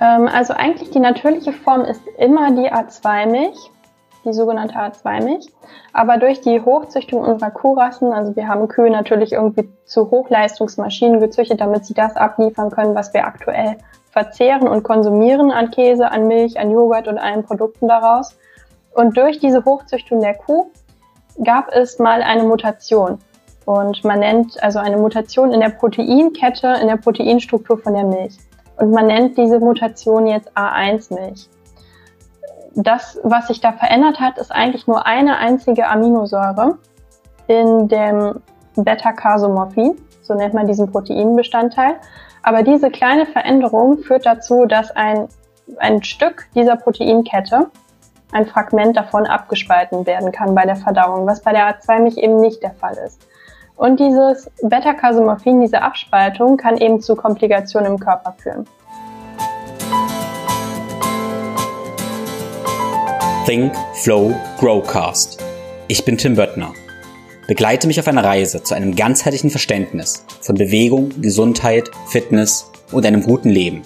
Ähm, also eigentlich die natürliche Form ist immer die A2-Milch, die sogenannte A2-Milch. Aber durch die Hochzüchtung unserer Kuhrassen, also wir haben Kühe natürlich irgendwie zu Hochleistungsmaschinen gezüchtet, damit sie das abliefern können, was wir aktuell verzehren und konsumieren an Käse, an Milch, an Joghurt und allen Produkten daraus. Und durch diese Hochzüchtung der Kuh gab es mal eine Mutation. Und man nennt also eine Mutation in der Proteinkette, in der Proteinstruktur von der Milch. Und man nennt diese Mutation jetzt A1-Milch. Das, was sich da verändert hat, ist eigentlich nur eine einzige Aminosäure in dem Beta-Casomorphin, so nennt man diesen Proteinbestandteil. Aber diese kleine Veränderung führt dazu, dass ein, ein Stück dieser Proteinkette, ein Fragment davon abgespalten werden kann bei der Verdauung, was bei der A2-Milch eben nicht der Fall ist. Und dieses Beta-Casomorphin, diese Abspaltung, kann eben zu Komplikationen im Körper führen. Think, Flow, Growcast. Ich bin Tim Böttner. Begleite mich auf einer Reise zu einem ganzheitlichen Verständnis von Bewegung, Gesundheit, Fitness und einem guten Leben.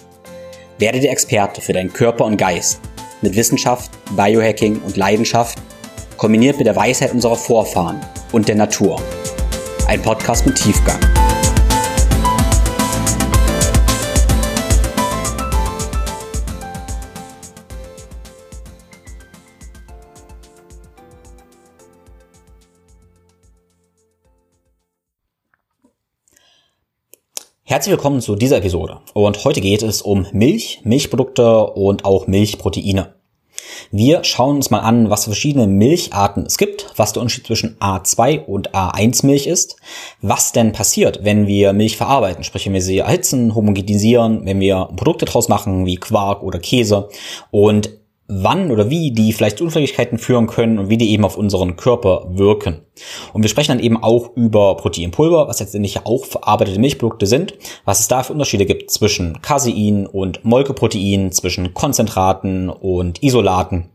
Werde der Experte für deinen Körper und Geist mit Wissenschaft, Biohacking und Leidenschaft, kombiniert mit der Weisheit unserer Vorfahren und der Natur. Ein Podcast mit Tiefgang. Herzlich willkommen zu dieser Episode. Und heute geht es um Milch, Milchprodukte und auch Milchproteine. Wir schauen uns mal an, was für verschiedene Milcharten es gibt, was der Unterschied zwischen A2 und A1 Milch ist, was denn passiert, wenn wir Milch verarbeiten, sprich wenn wir sie erhitzen, homogenisieren, wenn wir Produkte draus machen wie Quark oder Käse. Und wann oder wie die vielleicht zu Unfähigkeiten führen können und wie die eben auf unseren Körper wirken. Und wir sprechen dann eben auch über Proteinpulver, was letztendlich ja auch verarbeitete Milchprodukte sind, was es da für Unterschiede gibt zwischen Casein und Molkeprotein, zwischen Konzentraten und Isolaten.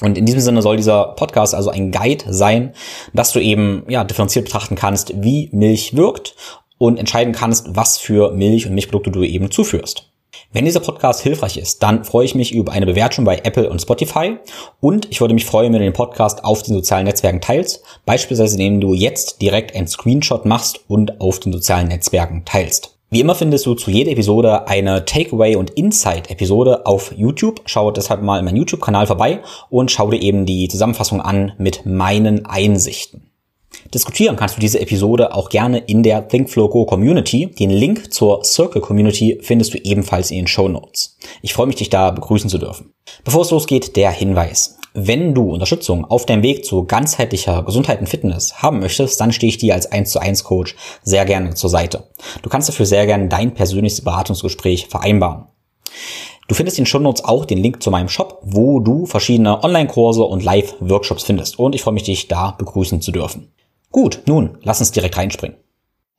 Und in diesem Sinne soll dieser Podcast also ein Guide sein, dass du eben ja differenziert betrachten kannst, wie Milch wirkt und entscheiden kannst, was für Milch und Milchprodukte du eben zuführst. Wenn dieser Podcast hilfreich ist, dann freue ich mich über eine Bewertung bei Apple und Spotify und ich würde mich freuen, wenn du den Podcast auf den sozialen Netzwerken teilst, beispielsweise indem du jetzt direkt einen Screenshot machst und auf den sozialen Netzwerken teilst. Wie immer findest du zu jeder Episode eine Takeaway- und Insight-Episode auf YouTube. Schau deshalb mal in meinem YouTube-Kanal vorbei und schau dir eben die Zusammenfassung an mit meinen Einsichten. Diskutieren kannst du diese Episode auch gerne in der ThinkFlow Go Community. Den Link zur Circle Community findest du ebenfalls in den Show Notes. Ich freue mich, dich da begrüßen zu dürfen. Bevor es losgeht, der Hinweis. Wenn du Unterstützung auf deinem Weg zu ganzheitlicher Gesundheit und Fitness haben möchtest, dann stehe ich dir als 1 zu 1 Coach sehr gerne zur Seite. Du kannst dafür sehr gerne dein persönliches Beratungsgespräch vereinbaren. Du findest in den Shownotes auch den Link zu meinem Shop, wo du verschiedene Online-Kurse und Live-Workshops findest. Und ich freue mich, dich da begrüßen zu dürfen. Gut, nun, lass uns direkt reinspringen.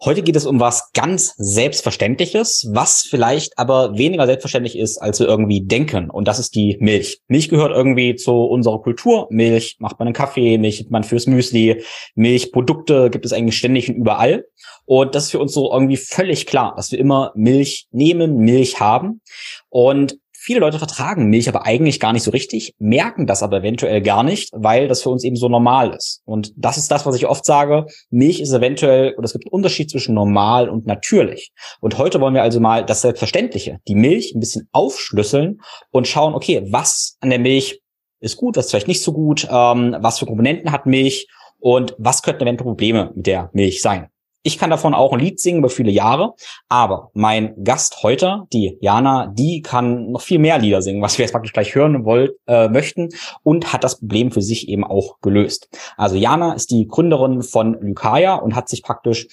Heute geht es um was ganz Selbstverständliches, was vielleicht aber weniger selbstverständlich ist, als wir irgendwie denken. Und das ist die Milch. Milch gehört irgendwie zu unserer Kultur. Milch macht man einen Kaffee, Milch hat man fürs Müsli, Milchprodukte gibt es eigentlich ständig und überall. Und das ist für uns so irgendwie völlig klar, dass wir immer Milch nehmen, Milch haben. Und Viele Leute vertragen Milch aber eigentlich gar nicht so richtig, merken das aber eventuell gar nicht, weil das für uns eben so normal ist. Und das ist das, was ich oft sage. Milch ist eventuell, oder es gibt einen Unterschied zwischen normal und natürlich. Und heute wollen wir also mal das Selbstverständliche, die Milch ein bisschen aufschlüsseln und schauen, okay, was an der Milch ist gut, was ist vielleicht nicht so gut, ähm, was für Komponenten hat Milch und was könnten eventuell Probleme mit der Milch sein. Ich kann davon auch ein Lied singen über viele Jahre, aber mein Gast heute, die Jana, die kann noch viel mehr Lieder singen, was wir jetzt praktisch gleich hören wollt, äh, möchten und hat das Problem für sich eben auch gelöst. Also Jana ist die Gründerin von Lykaya und hat sich praktisch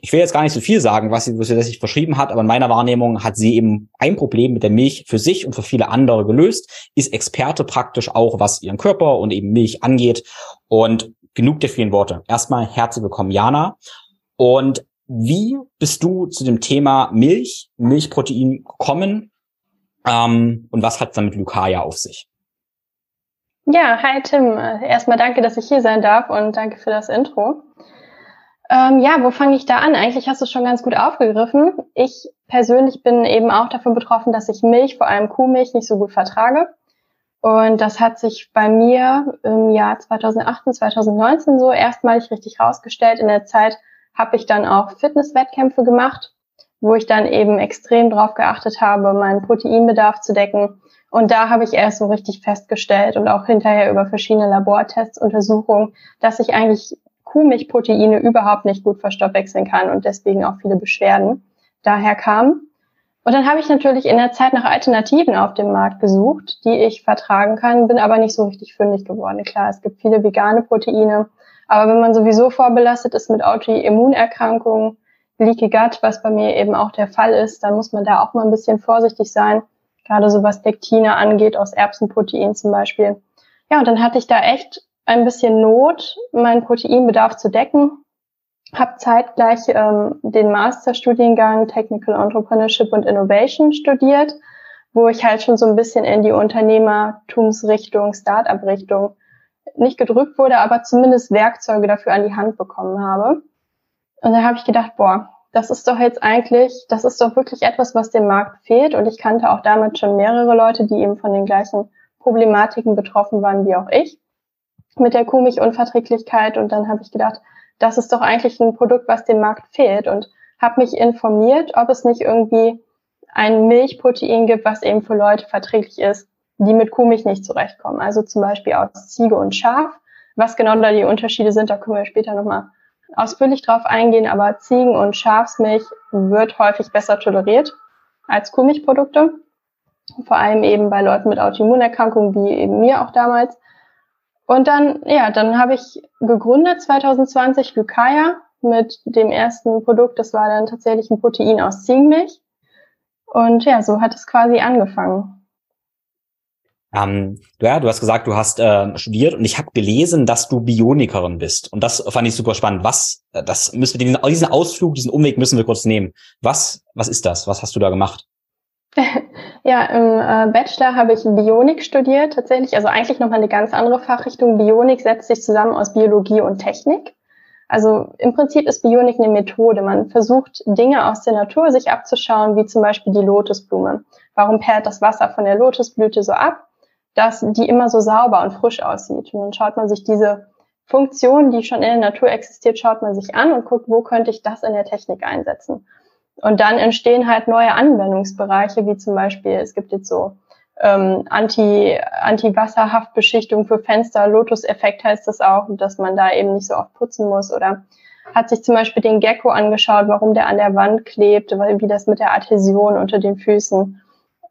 ich will jetzt gar nicht so viel sagen, was sie, was sie sich verschrieben hat, aber in meiner Wahrnehmung hat sie eben ein Problem mit der Milch für sich und für viele andere gelöst, ist Experte praktisch auch, was ihren Körper und eben Milch angeht. Und genug der vielen Worte. Erstmal herzlich willkommen, Jana. Und wie bist du zu dem Thema Milch, Milchprotein gekommen? Ähm, und was hat es dann mit Lukaya auf sich? Ja, hi Tim. Erstmal danke, dass ich hier sein darf und danke für das Intro. Ähm, ja, wo fange ich da an? Eigentlich hast du es schon ganz gut aufgegriffen. Ich persönlich bin eben auch davon betroffen, dass ich Milch, vor allem Kuhmilch, nicht so gut vertrage. Und das hat sich bei mir im Jahr 2018, 2019 so erstmalig richtig rausgestellt. In der Zeit habe ich dann auch Fitnesswettkämpfe gemacht, wo ich dann eben extrem drauf geachtet habe, meinen Proteinbedarf zu decken. Und da habe ich erst so richtig festgestellt und auch hinterher über verschiedene Labortests, Untersuchungen, dass ich eigentlich Kuhmilchproteine überhaupt nicht gut verstoffwechseln kann und deswegen auch viele Beschwerden daher kamen. Und dann habe ich natürlich in der Zeit nach Alternativen auf dem Markt gesucht, die ich vertragen kann, bin aber nicht so richtig fündig geworden. Klar, es gibt viele vegane Proteine, aber wenn man sowieso vorbelastet ist mit Autoimmunerkrankungen, Leaky Gut, was bei mir eben auch der Fall ist, dann muss man da auch mal ein bisschen vorsichtig sein, gerade so was Lektine angeht, aus Erbsenprotein zum Beispiel. Ja, und dann hatte ich da echt ein bisschen Not, meinen Proteinbedarf zu decken habe zeitgleich ähm, den Masterstudiengang Technical Entrepreneurship und Innovation studiert, wo ich halt schon so ein bisschen in die Unternehmertumsrichtung, Start-up-Richtung nicht gedrückt wurde, aber zumindest Werkzeuge dafür an die Hand bekommen habe. Und da habe ich gedacht, boah, das ist doch jetzt eigentlich, das ist doch wirklich etwas, was dem Markt fehlt. Und ich kannte auch damals schon mehrere Leute, die eben von den gleichen Problematiken betroffen waren wie auch ich mit der Kuhmilchunverträglichkeit. Und dann habe ich gedacht, das ist doch eigentlich ein Produkt, was dem Markt fehlt und habe mich informiert, ob es nicht irgendwie ein Milchprotein gibt, was eben für Leute verträglich ist, die mit Kuhmilch nicht zurechtkommen. Also zum Beispiel aus Ziege und Schaf. Was genau da die Unterschiede sind, da können wir später nochmal ausführlich drauf eingehen, aber Ziegen- und Schafsmilch wird häufig besser toleriert als Kuhmilchprodukte. Vor allem eben bei Leuten mit Autoimmunerkrankungen, wie eben mir auch damals. Und dann, ja, dann habe ich gegründet 2020 Lykaya mit dem ersten Produkt. Das war dann tatsächlich ein Protein aus Ziegenmilch. Und ja, so hat es quasi angefangen. Ähm, ja, du hast gesagt, du hast äh, studiert und ich habe gelesen, dass du Bionikerin bist. Und das fand ich super spannend. Was, äh, das müssen wir, diesen Ausflug, diesen Umweg müssen wir kurz nehmen. Was, was ist das? Was hast du da gemacht? Ja, im äh, Bachelor habe ich Bionik studiert, tatsächlich. Also eigentlich nochmal eine ganz andere Fachrichtung. Bionik setzt sich zusammen aus Biologie und Technik. Also im Prinzip ist Bionik eine Methode. Man versucht Dinge aus der Natur sich abzuschauen, wie zum Beispiel die Lotusblume. Warum perlt das Wasser von der Lotusblüte so ab, dass die immer so sauber und frisch aussieht? Und dann schaut man sich diese Funktion, die schon in der Natur existiert, schaut man sich an und guckt, wo könnte ich das in der Technik einsetzen. Und dann entstehen halt neue Anwendungsbereiche, wie zum Beispiel, es gibt jetzt so ähm, Anti, Anti-Wasserhaftbeschichtung für Fenster, Lotus-Effekt heißt das auch, dass man da eben nicht so oft putzen muss oder hat sich zum Beispiel den Gecko angeschaut, warum der an der Wand klebt, wie das mit der Adhäsion unter den Füßen,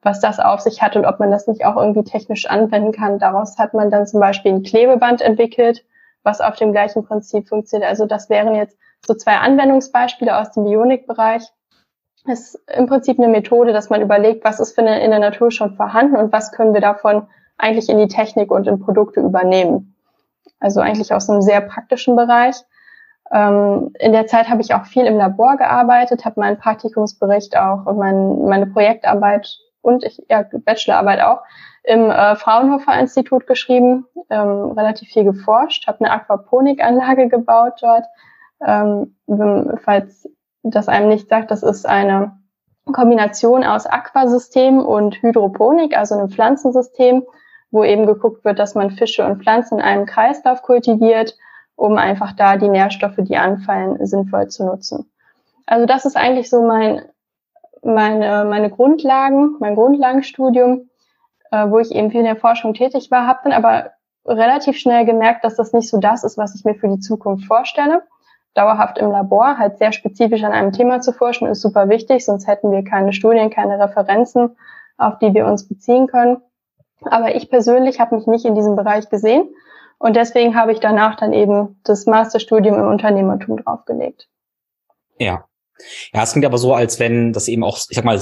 was das auf sich hat und ob man das nicht auch irgendwie technisch anwenden kann. Daraus hat man dann zum Beispiel ein Klebeband entwickelt, was auf dem gleichen Prinzip funktioniert. Also das wären jetzt so zwei Anwendungsbeispiele aus dem Bionik-Bereich ist im Prinzip eine Methode, dass man überlegt, was ist für eine, in der Natur schon vorhanden und was können wir davon eigentlich in die Technik und in Produkte übernehmen. Also eigentlich aus einem sehr praktischen Bereich. Ähm, in der Zeit habe ich auch viel im Labor gearbeitet, habe meinen Praktikumsbericht auch und mein, meine Projektarbeit und ich, ja, Bachelorarbeit auch im äh, Fraunhofer Institut geschrieben, ähm, relativ viel geforscht, habe eine Aquaponikanlage gebaut dort. Ähm, falls das einem nicht sagt, das ist eine Kombination aus Aquasystem und Hydroponik, also einem Pflanzensystem, wo eben geguckt wird, dass man Fische und Pflanzen in einem Kreislauf kultiviert, um einfach da die Nährstoffe, die anfallen, sinnvoll zu nutzen. Also das ist eigentlich so mein, meine, meine Grundlagen, mein Grundlagenstudium, äh, wo ich eben viel in der Forschung tätig war, habe dann aber relativ schnell gemerkt, dass das nicht so das ist, was ich mir für die Zukunft vorstelle dauerhaft im Labor, halt sehr spezifisch an einem Thema zu forschen, ist super wichtig, sonst hätten wir keine Studien, keine Referenzen, auf die wir uns beziehen können. Aber ich persönlich habe mich nicht in diesem Bereich gesehen und deswegen habe ich danach dann eben das Masterstudium im Unternehmertum draufgelegt. Ja. Ja, es klingt aber so, als wenn das eben auch, ich sag mal,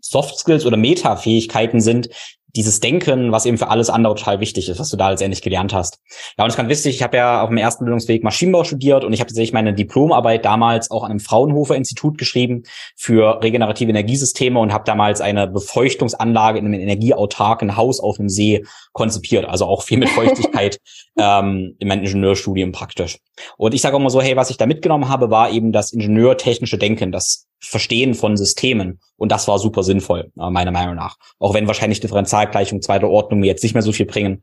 Soft Skills oder Meta-Fähigkeiten sind, dieses Denken, was eben für alles andere total wichtig ist, was du da letztendlich gelernt hast. Ja, und es ist ganz wichtig, ich habe ja auf dem ersten Bildungsweg Maschinenbau studiert und ich habe tatsächlich meine Diplomarbeit damals auch an einem Fraunhofer Institut geschrieben für regenerative Energiesysteme und habe damals eine Befeuchtungsanlage in einem energieautarken Haus auf einem See konzipiert, also auch viel mit Feuchtigkeit ähm, in meinem Ingenieurstudium praktisch. Und ich sage auch mal so, hey, was ich da mitgenommen habe, war eben das ingenieurtechnische Denken, das Verstehen von Systemen. Und das war super sinnvoll, äh, meiner Meinung nach. Auch wenn wahrscheinlich Differentialgleichungen zweiter Ordnung jetzt nicht mehr so viel bringen.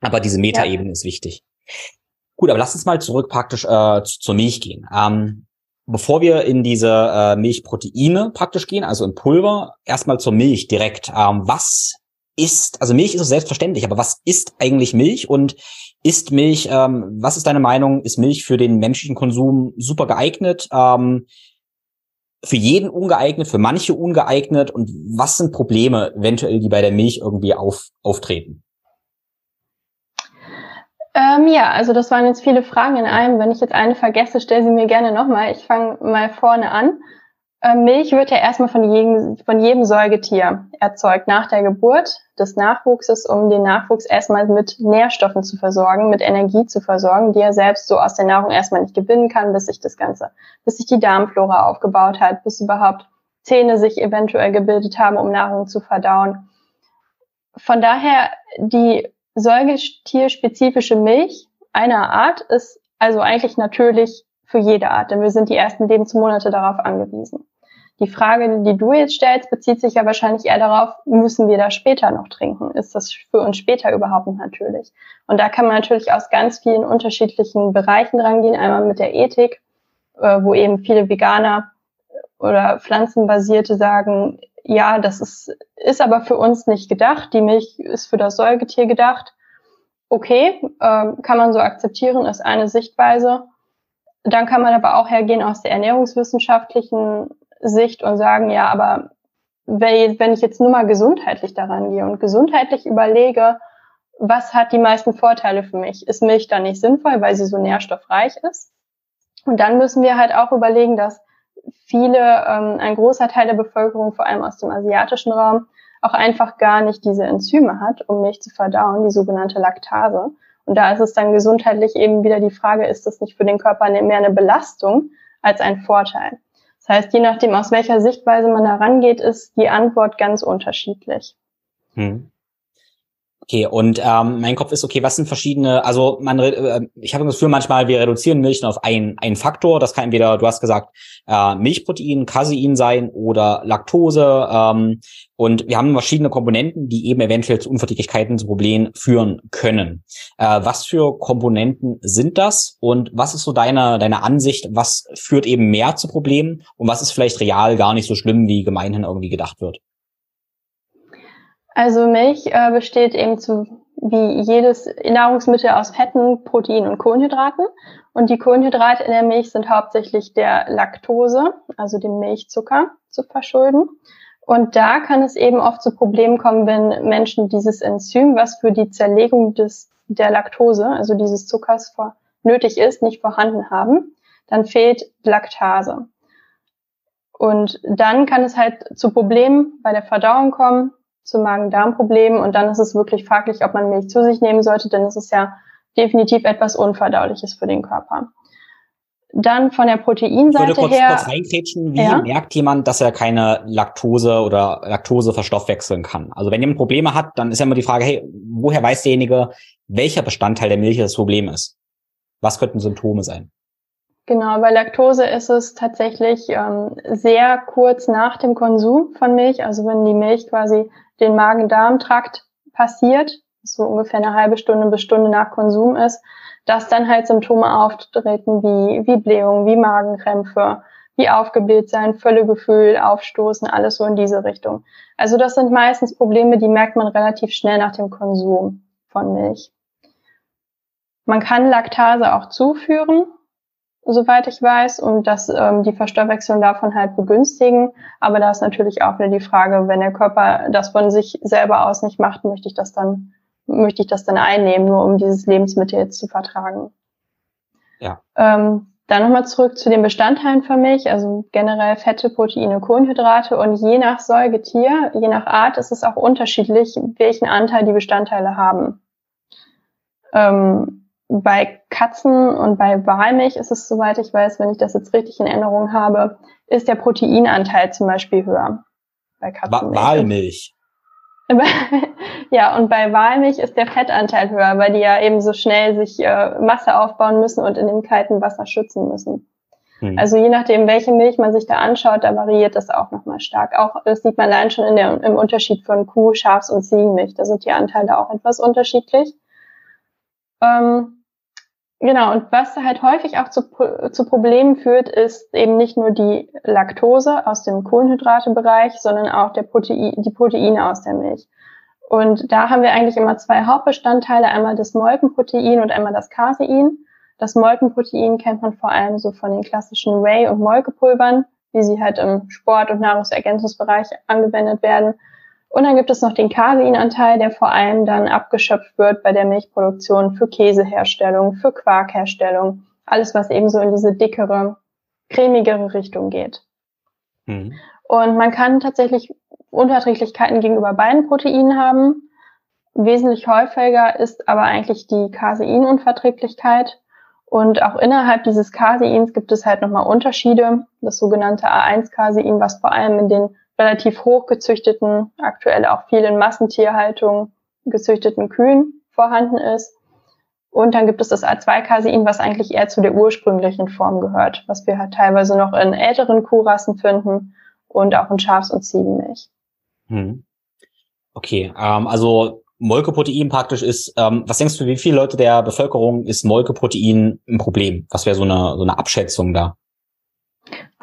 Aber diese Metaebene ja. ist wichtig. Gut, aber lass uns mal zurück praktisch äh, zur Milch gehen. Ähm, bevor wir in diese äh, Milchproteine praktisch gehen, also in Pulver, erstmal zur Milch direkt. Ähm, was ist, also Milch ist so selbstverständlich, aber was ist eigentlich Milch und ist Milch, ähm, was ist deine Meinung, ist Milch für den menschlichen Konsum super geeignet? Ähm, für jeden ungeeignet, für manche ungeeignet und was sind Probleme eventuell, die bei der Milch irgendwie auf, auftreten? Ähm, ja, also das waren jetzt viele Fragen in einem. Wenn ich jetzt eine vergesse, stell sie mir gerne nochmal. Ich fange mal vorne an. Ähm, Milch wird ja erstmal von jedem, von jedem Säugetier erzeugt nach der Geburt des Nachwuchses, um den Nachwuchs erstmal mit Nährstoffen zu versorgen, mit Energie zu versorgen, die er selbst so aus der Nahrung erstmal nicht gewinnen kann, bis sich das Ganze, bis sich die Darmflora aufgebaut hat, bis überhaupt Zähne sich eventuell gebildet haben, um Nahrung zu verdauen. Von daher die säugetierspezifische Milch einer Art ist also eigentlich natürlich für jede Art, denn wir sind die ersten Lebensmonate darauf angewiesen. Die Frage, die du jetzt stellst, bezieht sich ja wahrscheinlich eher darauf, müssen wir das später noch trinken? Ist das für uns später überhaupt natürlich? Und da kann man natürlich aus ganz vielen unterschiedlichen Bereichen rangehen. Einmal mit der Ethik, äh, wo eben viele Veganer oder Pflanzenbasierte sagen, ja, das ist, ist aber für uns nicht gedacht. Die Milch ist für das Säugetier gedacht. Okay, äh, kann man so akzeptieren, ist eine Sichtweise. Dann kann man aber auch hergehen aus der ernährungswissenschaftlichen Sicht und sagen, ja, aber wenn ich jetzt nur mal gesundheitlich daran gehe und gesundheitlich überlege, was hat die meisten Vorteile für mich? Ist Milch dann nicht sinnvoll, weil sie so nährstoffreich ist? Und dann müssen wir halt auch überlegen, dass viele, ähm, ein großer Teil der Bevölkerung, vor allem aus dem asiatischen Raum, auch einfach gar nicht diese Enzyme hat, um Milch zu verdauen, die sogenannte Laktase. Und da ist es dann gesundheitlich eben wieder die Frage, ist das nicht für den Körper mehr eine Belastung als ein Vorteil? Das heißt, je nachdem, aus welcher Sichtweise man herangeht, ist die Antwort ganz unterschiedlich. Hm. Okay, und ähm, mein Kopf ist, okay, was sind verschiedene, also man, äh, ich habe das Gefühl, manchmal, wir reduzieren Milch auf einen, einen Faktor. Das kann entweder, du hast gesagt, äh, Milchprotein, Casein sein oder Laktose. Ähm, und wir haben verschiedene Komponenten, die eben eventuell zu Unverträglichkeiten, zu Problemen führen können. Äh, was für Komponenten sind das? Und was ist so deine, deine Ansicht? Was führt eben mehr zu Problemen? Und was ist vielleicht real gar nicht so schlimm, wie gemeinhin irgendwie gedacht wird? Also Milch äh, besteht eben zu wie jedes Nahrungsmittel aus Fetten, Proteinen und Kohlenhydraten. Und die Kohlenhydrate in der Milch sind hauptsächlich der Laktose, also dem Milchzucker, zu verschulden. Und da kann es eben oft zu Problemen kommen, wenn Menschen dieses Enzym, was für die Zerlegung des, der Laktose, also dieses Zuckers vor, nötig ist, nicht vorhanden haben. Dann fehlt Laktase. Und dann kann es halt zu Problemen bei der Verdauung kommen, zu Magen-Darm-Problemen und dann ist es wirklich fraglich, ob man Milch zu sich nehmen sollte, denn es ist ja definitiv etwas Unverdauliches für den Körper. Dann von der Proteinseite her. Ich würde kurz, her, kurz reinkrätschen. Wie ja? merkt jemand, dass er keine Laktose oder Laktose verstoffwechseln kann? Also wenn jemand Probleme hat, dann ist ja immer die Frage, hey, woher weiß derjenige, welcher Bestandteil der Milch das Problem ist? Was könnten Symptome sein? Genau, bei Laktose ist es tatsächlich ähm, sehr kurz nach dem Konsum von Milch, also wenn die Milch quasi den Magen-Darm-Trakt passiert, so ungefähr eine halbe Stunde bis Stunde nach Konsum ist, dass dann halt Symptome auftreten wie, wie Blähung, wie Magenkrämpfe, wie aufgebläht sein, Völlegefühl, Aufstoßen, alles so in diese Richtung. Also das sind meistens Probleme, die merkt man relativ schnell nach dem Konsum von Milch. Man kann Laktase auch zuführen, soweit ich weiß, und dass ähm, die Verstoffwechslung davon halt begünstigen. Aber da ist natürlich auch wieder die Frage, wenn der Körper das von sich selber aus nicht macht, möchte ich das dann, möchte ich das dann einnehmen, nur um dieses Lebensmittel jetzt zu vertragen. Ja. Ähm, Dann nochmal zurück zu den Bestandteilen für mich, also generell Fette, Proteine, Kohlenhydrate und je nach Säugetier, je nach Art ist es auch unterschiedlich, welchen Anteil die Bestandteile haben. Ähm, bei Katzen und bei Walmilch ist es, soweit ich weiß, wenn ich das jetzt richtig in Erinnerung habe, ist der Proteinanteil zum Beispiel höher. Bei Katzenmilch. Walmilch. ja, und bei Walmilch ist der Fettanteil höher, weil die ja eben so schnell sich äh, Masse aufbauen müssen und in dem kalten Wasser schützen müssen. Hm. Also je nachdem, welche Milch man sich da anschaut, da variiert das auch nochmal stark. Auch das sieht man allein schon in der, im Unterschied von Kuh, Schafs- und Ziegenmilch. Da sind die Anteile auch etwas unterschiedlich. Ähm, Genau, und was halt häufig auch zu, zu Problemen führt, ist eben nicht nur die Laktose aus dem Kohlenhydratebereich, sondern auch der Protein, die Proteine aus der Milch. Und da haben wir eigentlich immer zwei Hauptbestandteile, einmal das Molkenprotein und einmal das Casein. Das Molkenprotein kennt man vor allem so von den klassischen Whey- und Molkepulvern, wie sie halt im Sport- und Nahrungsergänzungsbereich angewendet werden. Und dann gibt es noch den Caseinanteil, der vor allem dann abgeschöpft wird bei der Milchproduktion für Käseherstellung, für Quarkherstellung, alles was eben so in diese dickere, cremigere Richtung geht. Mhm. Und man kann tatsächlich Unverträglichkeiten gegenüber beiden Proteinen haben. Wesentlich häufiger ist aber eigentlich die Caseinunverträglichkeit. Und auch innerhalb dieses Caseins gibt es halt nochmal Unterschiede. Das sogenannte A1-Casein, was vor allem in den relativ hoch gezüchteten, aktuell auch viel in Massentierhaltung gezüchteten Kühen vorhanden ist. Und dann gibt es das A2-Casein, was eigentlich eher zu der ursprünglichen Form gehört, was wir halt teilweise noch in älteren Kuhrassen finden und auch in Schafs- und Ziegenmilch. Hm. Okay, ähm, also Molkeprotein praktisch ist, ähm, was denkst du, wie viele Leute der Bevölkerung ist Molkeprotein ein Problem? Was wäre so eine, so eine Abschätzung da?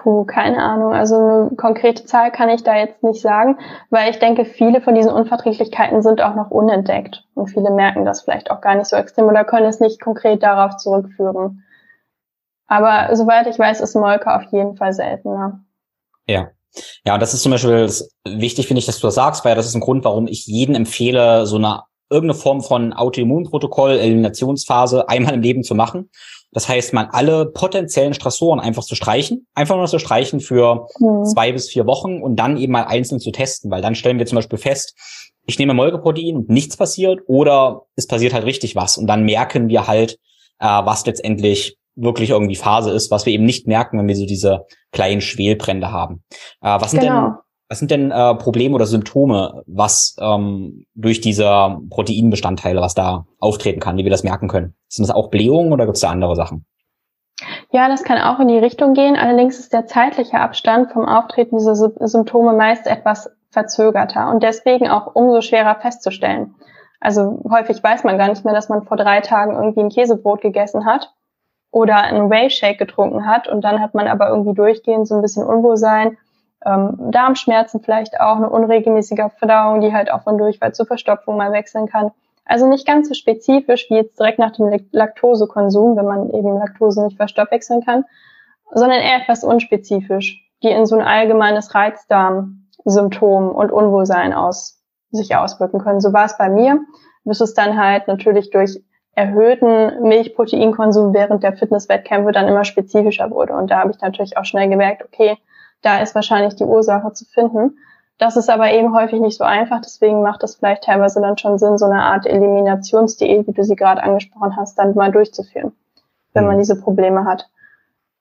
Puh, keine Ahnung. Also eine konkrete Zahl kann ich da jetzt nicht sagen, weil ich denke, viele von diesen Unverträglichkeiten sind auch noch unentdeckt. Und viele merken das vielleicht auch gar nicht so extrem oder können es nicht konkret darauf zurückführen. Aber soweit ich weiß, ist Molke auf jeden Fall seltener. Ja. Ja, das ist zum Beispiel wichtig, finde ich, dass du das sagst, weil das ist ein Grund, warum ich jeden empfehle, so eine irgendeine Form von Autoimmunprotokoll, Eliminationsphase einmal im Leben zu machen das heißt, man alle potenziellen Stressoren einfach zu streichen, einfach nur zu streichen für mhm. zwei bis vier Wochen und dann eben mal einzeln zu testen, weil dann stellen wir zum Beispiel fest, ich nehme Molkeprotein und nichts passiert oder es passiert halt richtig was und dann merken wir halt, äh, was letztendlich wirklich irgendwie Phase ist, was wir eben nicht merken, wenn wir so diese kleinen Schwelbrände haben. Äh, was sind genau. denn was sind denn äh, Probleme oder Symptome, was ähm, durch diese Proteinbestandteile, was da auftreten kann, wie wir das merken können? Sind das auch Blähungen oder gibt es da andere Sachen? Ja, das kann auch in die Richtung gehen. Allerdings ist der zeitliche Abstand vom Auftreten dieser Symptome meist etwas verzögerter und deswegen auch umso schwerer festzustellen. Also häufig weiß man gar nicht mehr, dass man vor drei Tagen irgendwie ein Käsebrot gegessen hat oder einen Whey-Shake getrunken hat und dann hat man aber irgendwie durchgehend so ein bisschen Unwohlsein ähm, Darmschmerzen vielleicht auch, eine unregelmäßige Verdauung, die halt auch von Durchfall zur Verstopfung mal wechseln kann. Also nicht ganz so spezifisch wie jetzt direkt nach dem Laktosekonsum, wenn man eben Laktose nicht verstoffwechseln kann, sondern eher etwas unspezifisch, die in so ein allgemeines Reizdarmsymptom und Unwohlsein aus, sich auswirken können. So war es bei mir, bis es dann halt natürlich durch erhöhten Milchproteinkonsum während der Fitnesswettkämpfe dann immer spezifischer wurde. Und da habe ich natürlich auch schnell gemerkt, okay, da ist wahrscheinlich die Ursache zu finden. Das ist aber eben häufig nicht so einfach, deswegen macht es vielleicht teilweise dann schon Sinn, so eine Art Eliminationsdiät, wie du sie gerade angesprochen hast, dann mal durchzuführen, wenn man mhm. diese Probleme hat.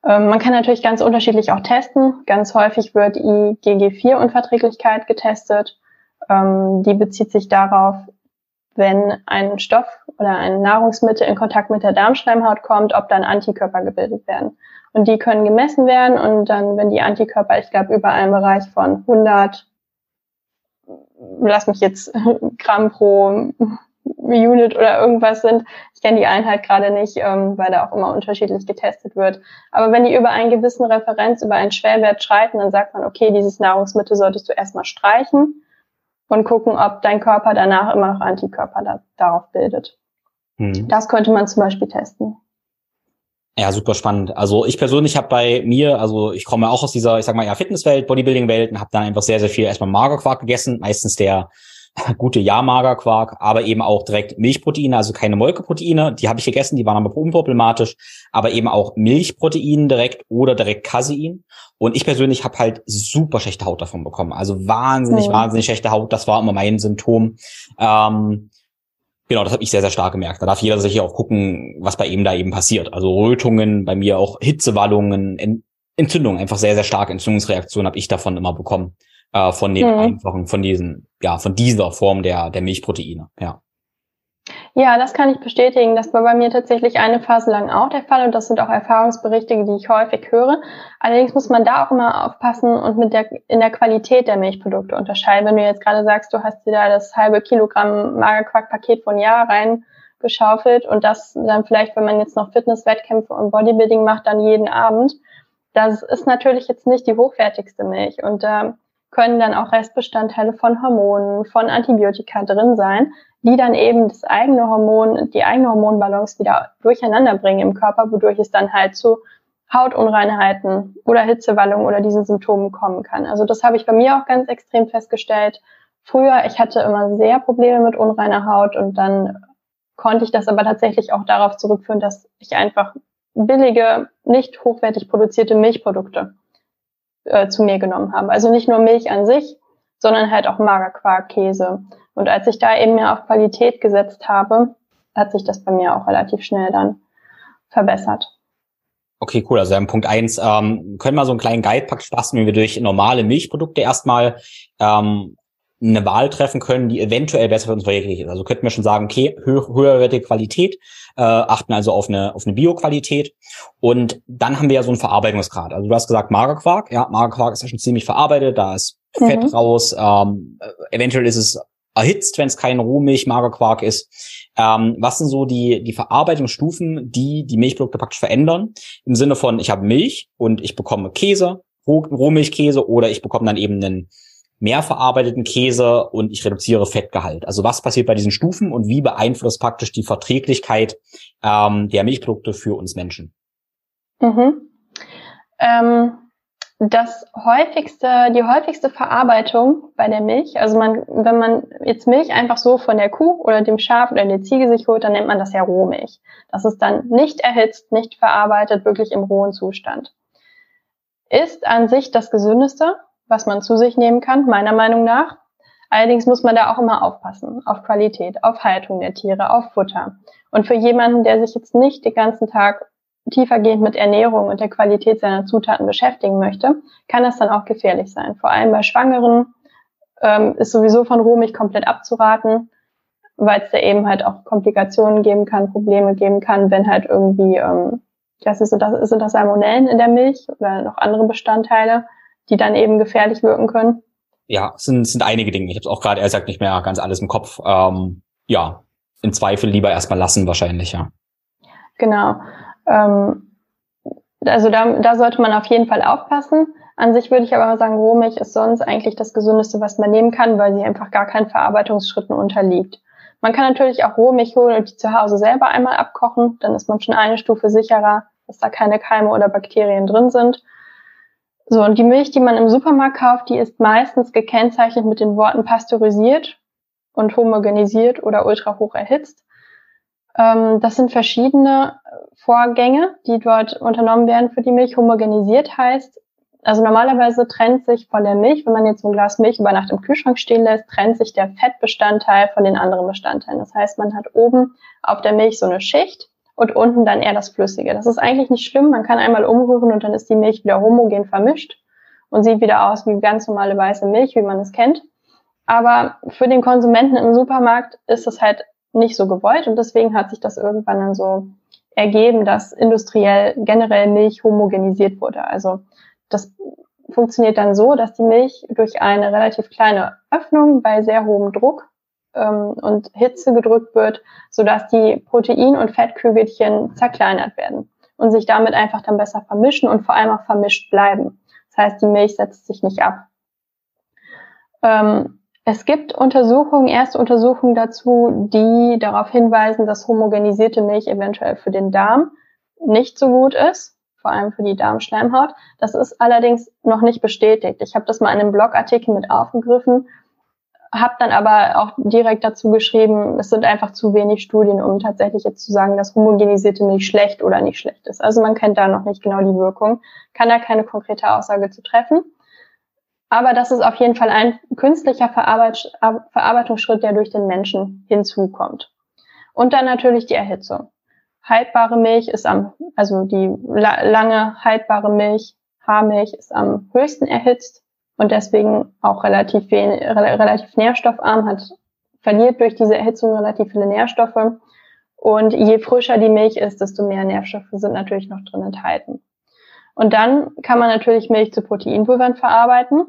Ähm, man kann natürlich ganz unterschiedlich auch testen. Ganz häufig wird IgG4-Unverträglichkeit getestet. Ähm, die bezieht sich darauf, wenn ein Stoff oder ein Nahrungsmittel in Kontakt mit der Darmschleimhaut kommt, ob dann Antikörper gebildet werden. Und die können gemessen werden und dann, wenn die Antikörper, ich glaube, über einen Bereich von 100, lass mich jetzt Gramm pro Unit oder irgendwas sind. Ich kenne die Einheit gerade nicht, ähm, weil da auch immer unterschiedlich getestet wird. Aber wenn die über einen gewissen Referenz, über einen Schwellwert schreiten, dann sagt man, okay, dieses Nahrungsmittel solltest du erstmal streichen und gucken, ob dein Körper danach immer noch Antikörper da, darauf bildet. Hm. Das könnte man zum Beispiel testen. Ja, super spannend. Also ich persönlich habe bei mir, also ich komme auch aus dieser, ich sag mal ja Fitnesswelt, Bodybuilding-Welt und habe dann einfach sehr, sehr viel erstmal Magerquark gegessen, meistens der gute Ja-Magerquark, aber eben auch direkt Milchproteine, also keine Molkeproteine. Die habe ich gegessen, die waren aber unproblematisch, aber eben auch Milchprotein direkt oder direkt Casein. Und ich persönlich habe halt super schlechte Haut davon bekommen. Also wahnsinnig, mhm. wahnsinnig schlechte Haut. Das war immer mein Symptom. Ähm, Genau, das habe ich sehr, sehr stark gemerkt. Da darf jeder sich auch gucken, was bei ihm da eben passiert. Also Rötungen, bei mir auch Hitzewallungen, Entzündungen, einfach sehr, sehr starke Entzündungsreaktionen habe ich davon immer bekommen. Äh, von den mhm. einfachen, von diesen, ja, von dieser Form der, der Milchproteine, ja. Ja, das kann ich bestätigen. Das war bei mir tatsächlich eine Phase lang auch der Fall und das sind auch Erfahrungsberichte, die ich häufig höre. Allerdings muss man da auch immer aufpassen und mit der, in der Qualität der Milchprodukte unterscheiden. Wenn du jetzt gerade sagst, du hast dir da das halbe Kilogramm Magerquark-Paket von Jahr reingeschaufelt und das dann vielleicht, wenn man jetzt noch Fitness-Wettkämpfe und Bodybuilding macht, dann jeden Abend. Das ist natürlich jetzt nicht die hochwertigste Milch und da äh, können dann auch Restbestandteile von Hormonen, von Antibiotika drin sein, die dann eben das eigene Hormon, die eigene Hormonbalance wieder durcheinander bringen im Körper, wodurch es dann halt zu Hautunreinheiten oder Hitzewallung oder diesen Symptomen kommen kann. Also das habe ich bei mir auch ganz extrem festgestellt. Früher, ich hatte immer sehr Probleme mit unreiner Haut und dann konnte ich das aber tatsächlich auch darauf zurückführen, dass ich einfach billige, nicht hochwertig produzierte Milchprodukte äh, zu mir genommen habe. Also nicht nur Milch an sich, sondern halt auch Magerquark, Käse. Und als ich da eben mehr auf Qualität gesetzt habe, hat sich das bei mir auch relativ schnell dann verbessert. Okay, cool. Also im Punkt eins ähm, können wir so einen kleinen Guidepack basteln, wie wir durch normale Milchprodukte erstmal ähm, eine Wahl treffen können, die eventuell besser für uns verträglich ist. Also könnten wir schon sagen, okay, höher, höherwertige Qualität, äh, achten also auf eine, auf eine Bioqualität. Und dann haben wir ja so einen Verarbeitungsgrad. Also du hast gesagt Magerquark. Ja, Magerquark ist ja schon ziemlich verarbeitet. Da ist Fett mhm. raus. Ähm, eventuell ist es erhitzt, wenn es kein Rohmilch, Magerquark ist. Ähm, was sind so die, die Verarbeitungsstufen, die die Milchprodukte praktisch verändern? Im Sinne von, ich habe Milch und ich bekomme Käse, Roh Rohmilchkäse oder ich bekomme dann eben einen mehr verarbeiteten Käse und ich reduziere Fettgehalt. Also was passiert bei diesen Stufen und wie beeinflusst praktisch die Verträglichkeit ähm, der Milchprodukte für uns Menschen? Mhm. Ähm, das häufigste, die häufigste Verarbeitung bei der Milch, also man, wenn man jetzt Milch einfach so von der Kuh oder dem Schaf oder der Ziege sich holt, dann nennt man das ja Rohmilch. Das ist dann nicht erhitzt, nicht verarbeitet, wirklich im rohen Zustand. Ist an sich das gesündeste, was man zu sich nehmen kann, meiner Meinung nach. Allerdings muss man da auch immer aufpassen, auf Qualität, auf Haltung der Tiere, auf Futter. Und für jemanden, der sich jetzt nicht den ganzen Tag tiefergehend mit Ernährung und der Qualität seiner Zutaten beschäftigen möchte, kann das dann auch gefährlich sein. Vor allem bei Schwangeren ähm, ist sowieso von Rohmilch komplett abzuraten, weil es da eben halt auch Komplikationen geben kann, Probleme geben kann, wenn halt irgendwie, ähm, das ist, das, sind das Salmonellen in der Milch oder noch andere Bestandteile, die dann eben gefährlich wirken können? Ja, es sind, sind einige Dinge. Ich habe es auch gerade, er sagt nicht mehr ganz alles im Kopf. Ähm, ja, im Zweifel lieber erstmal lassen wahrscheinlich, ja. Genau. Ähm, also da, da sollte man auf jeden Fall aufpassen. An sich würde ich aber sagen, Rohmilch ist sonst eigentlich das Gesündeste, was man nehmen kann, weil sie einfach gar keinen Verarbeitungsschritten unterliegt. Man kann natürlich auch Rohmilch holen und die zu Hause selber einmal abkochen. Dann ist man schon eine Stufe sicherer, dass da keine Keime oder Bakterien drin sind. So, und die Milch, die man im Supermarkt kauft, die ist meistens gekennzeichnet mit den Worten pasteurisiert und homogenisiert oder ultra hoch erhitzt. Ähm, das sind verschiedene Vorgänge, die dort unternommen werden für die Milch. Homogenisiert heißt, also normalerweise trennt sich von der Milch, wenn man jetzt ein Glas Milch über Nacht im Kühlschrank stehen lässt, trennt sich der Fettbestandteil von den anderen Bestandteilen. Das heißt, man hat oben auf der Milch so eine Schicht und unten dann eher das Flüssige. Das ist eigentlich nicht schlimm. Man kann einmal umrühren und dann ist die Milch wieder homogen vermischt und sieht wieder aus wie ganz normale weiße Milch, wie man es kennt. Aber für den Konsumenten im Supermarkt ist das halt nicht so gewollt und deswegen hat sich das irgendwann dann so ergeben, dass industriell generell Milch homogenisiert wurde. Also das funktioniert dann so, dass die Milch durch eine relativ kleine Öffnung bei sehr hohem Druck ähm, und Hitze gedrückt wird, sodass die Protein- und Fettkügelchen zerkleinert werden und sich damit einfach dann besser vermischen und vor allem auch vermischt bleiben. Das heißt, die Milch setzt sich nicht ab. Ähm, es gibt Untersuchungen, erste Untersuchungen dazu, die darauf hinweisen, dass homogenisierte Milch eventuell für den Darm nicht so gut ist, vor allem für die Darmschleimhaut. Das ist allerdings noch nicht bestätigt. Ich habe das mal in einem Blogartikel mit aufgegriffen habe dann aber auch direkt dazu geschrieben, es sind einfach zu wenig Studien, um tatsächlich jetzt zu sagen, dass homogenisierte Milch schlecht oder nicht schlecht ist. Also man kennt da noch nicht genau die Wirkung, kann da keine konkrete Aussage zu treffen. Aber das ist auf jeden Fall ein künstlicher Verarbeit Verarbeitungsschritt, der durch den Menschen hinzukommt. Und dann natürlich die Erhitzung. Haltbare Milch ist am, also die la lange haltbare Milch, Haarmilch ist am höchsten erhitzt und deswegen auch relativ, wenig, relativ nährstoffarm, hat, verliert durch diese Erhitzung relativ viele Nährstoffe. Und je frischer die Milch ist, desto mehr Nährstoffe sind natürlich noch drin enthalten. Und dann kann man natürlich Milch zu Proteinpulvern verarbeiten.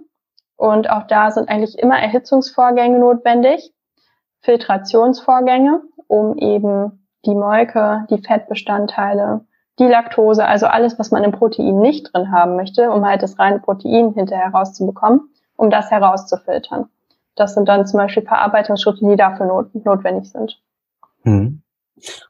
Und auch da sind eigentlich immer Erhitzungsvorgänge notwendig, Filtrationsvorgänge, um eben die Molke, die Fettbestandteile, die Laktose, also alles, was man im Protein nicht drin haben möchte, um halt das reine Protein hinterher rauszubekommen, um das herauszufiltern. Das sind dann zum Beispiel Verarbeitungsschritte, die dafür not notwendig sind. Hm.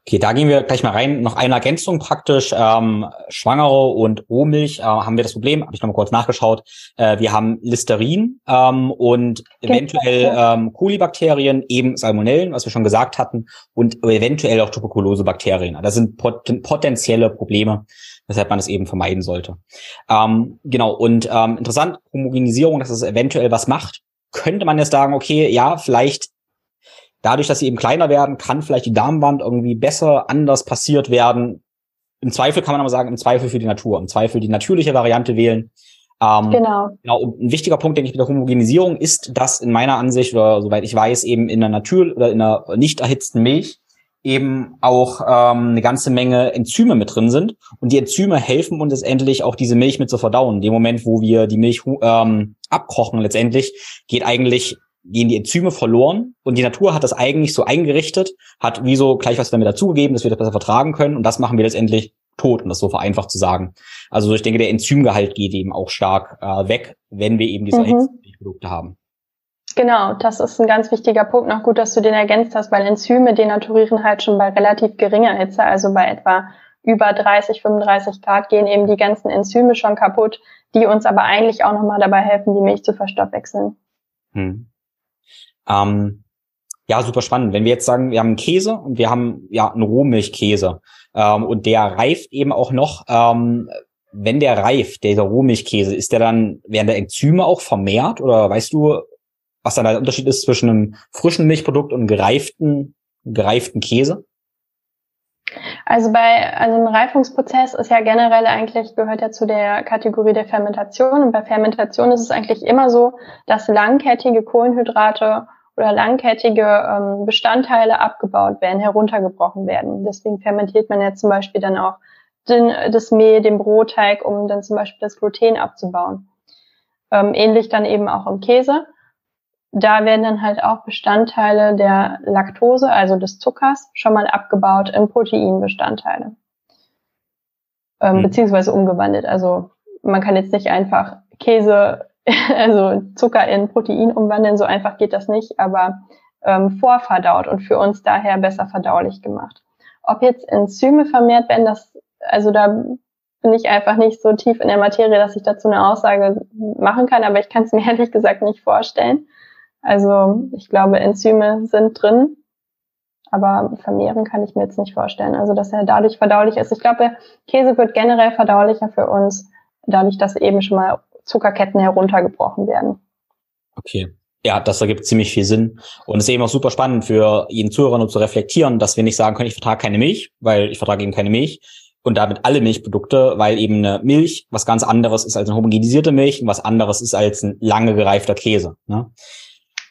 Okay, da gehen wir gleich mal rein. Noch eine Ergänzung praktisch. Ähm, Schwangere und Rohmilch äh, haben wir das Problem, habe ich noch mal kurz nachgeschaut. Äh, wir haben Listerin ähm, und eventuell ähm, Kolibakterien, eben Salmonellen, was wir schon gesagt hatten, und eventuell auch Tuberkulosebakterien. Das sind pot potenzielle Probleme, weshalb man es eben vermeiden sollte. Ähm, genau, und ähm, interessant, Homogenisierung, dass es eventuell was macht. Könnte man jetzt sagen, okay, ja, vielleicht dadurch, dass sie eben kleiner werden, kann vielleicht die Darmwand irgendwie besser, anders passiert werden. Im Zweifel kann man aber sagen, im Zweifel für die Natur, im Zweifel die natürliche Variante wählen. Ähm, genau. genau. Und ein wichtiger Punkt, denke ich, mit der Homogenisierung ist, dass in meiner Ansicht oder soweit ich weiß, eben in der Natur oder in einer nicht erhitzten Milch eben auch ähm, eine ganze Menge Enzyme mit drin sind. Und die Enzyme helfen uns letztendlich auch diese Milch mit zu verdauen. In dem Moment, wo wir die Milch ähm, abkochen, letztendlich geht eigentlich gehen die Enzyme verloren und die Natur hat das eigentlich so eingerichtet, hat wie so gleich was damit dazugegeben, dass wir das besser vertragen können und das machen wir letztendlich tot, um das so vereinfacht zu sagen. Also ich denke, der Enzymgehalt geht eben auch stark äh, weg, wenn wir eben diese mhm. Produkte haben. Genau, das ist ein ganz wichtiger Punkt. Noch gut, dass du den ergänzt hast, weil Enzyme denaturieren halt schon bei relativ geringer Hitze, also bei etwa über 30, 35 Grad gehen eben die ganzen Enzyme schon kaputt, die uns aber eigentlich auch nochmal dabei helfen, die Milch zu verstoffwechseln. Hm. Ähm, ja, super spannend. Wenn wir jetzt sagen, wir haben einen Käse und wir haben ja einen Rohmilchkäse ähm, und der reift eben auch noch, ähm, wenn der reift, dieser Rohmilchkäse, ist der dann, werden der Enzyme auch vermehrt oder weißt du, was dann der Unterschied ist zwischen einem frischen Milchprodukt und gereiften, gereiften Käse? Also bei, also ein Reifungsprozess ist ja generell eigentlich, gehört ja zu der Kategorie der Fermentation. Und bei Fermentation ist es eigentlich immer so, dass langkettige Kohlenhydrate oder langkettige ähm, Bestandteile abgebaut werden, heruntergebrochen werden. Deswegen fermentiert man ja zum Beispiel dann auch den, das Mehl, den Brotteig, um dann zum Beispiel das Gluten abzubauen. Ähm, ähnlich dann eben auch im Käse. Da werden dann halt auch Bestandteile der Laktose, also des Zuckers, schon mal abgebaut in Proteinbestandteile. Ähm, mhm. Beziehungsweise umgewandelt. Also man kann jetzt nicht einfach Käse, also Zucker in Protein umwandeln, so einfach geht das nicht, aber ähm, vorverdaut und für uns daher besser verdaulich gemacht. Ob jetzt Enzyme vermehrt werden, das, also da bin ich einfach nicht so tief in der Materie, dass ich dazu eine Aussage machen kann, aber ich kann es mir ehrlich gesagt nicht vorstellen. Also ich glaube, Enzyme sind drin, aber vermehren kann ich mir jetzt nicht vorstellen. Also dass er dadurch verdaulich ist. Ich glaube, Käse wird generell verdaulicher für uns, dadurch, dass eben schon mal Zuckerketten heruntergebrochen werden. Okay. Ja, das ergibt ziemlich viel Sinn. Und es ist eben auch super spannend für jeden Zuhörer nur zu reflektieren, dass wir nicht sagen können, ich vertrage keine Milch, weil ich vertrage eben keine Milch. Und damit alle Milchprodukte, weil eben eine Milch was ganz anderes ist als eine homogenisierte Milch und was anderes ist als ein lange gereifter Käse. Ne?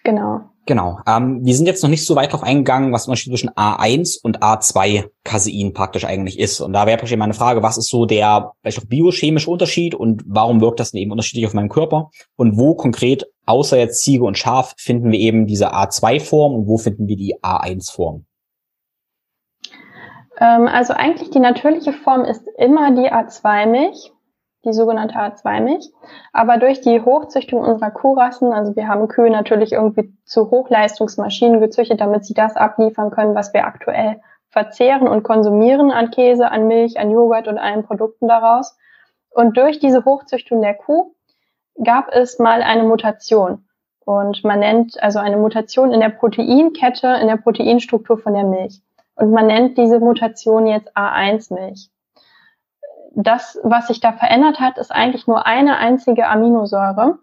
Genau. Genau. Ähm, wir sind jetzt noch nicht so weit darauf eingegangen, was der Unterschied zwischen A1 und A2 Casein praktisch eigentlich ist. Und da wäre praktisch meine Frage, was ist so der vielleicht auch biochemische Unterschied und warum wirkt das denn eben unterschiedlich auf meinen Körper? Und wo konkret, außer jetzt Ziege und Schaf, finden wir eben diese A2-Form und wo finden wir die A1-Form? Ähm, also eigentlich die natürliche Form ist immer die A2-Milch die sogenannte A2-Milch. Aber durch die Hochzüchtung unserer Kuhrassen, also wir haben Kühe natürlich irgendwie zu Hochleistungsmaschinen gezüchtet, damit sie das abliefern können, was wir aktuell verzehren und konsumieren an Käse, an Milch, an Joghurt und allen Produkten daraus. Und durch diese Hochzüchtung der Kuh gab es mal eine Mutation. Und man nennt also eine Mutation in der Proteinkette, in der Proteinstruktur von der Milch. Und man nennt diese Mutation jetzt A1-Milch. Das, was sich da verändert hat, ist eigentlich nur eine einzige Aminosäure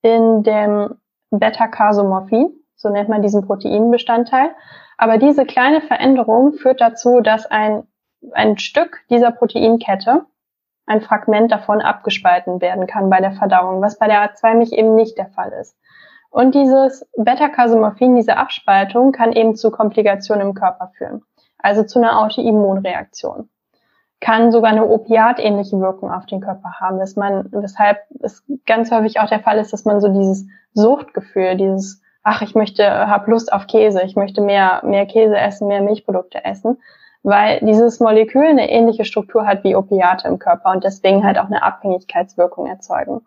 in dem Beta-Casomorphin, so nennt man diesen Proteinbestandteil. Aber diese kleine Veränderung führt dazu, dass ein, ein Stück dieser Proteinkette, ein Fragment davon abgespalten werden kann bei der Verdauung, was bei der A2-Milch eben nicht der Fall ist. Und dieses Beta-Casomorphin, diese Abspaltung, kann eben zu Komplikationen im Körper führen, also zu einer Autoimmunreaktion. Kann sogar eine opiatähnliche Wirkung auf den Körper haben, dass man, weshalb es ganz häufig auch der Fall ist, dass man so dieses Suchtgefühl, dieses, ach, ich möchte, hab Lust auf Käse, ich möchte mehr, mehr Käse essen, mehr Milchprodukte essen, weil dieses Molekül eine ähnliche Struktur hat wie Opiate im Körper und deswegen halt auch eine Abhängigkeitswirkung erzeugen.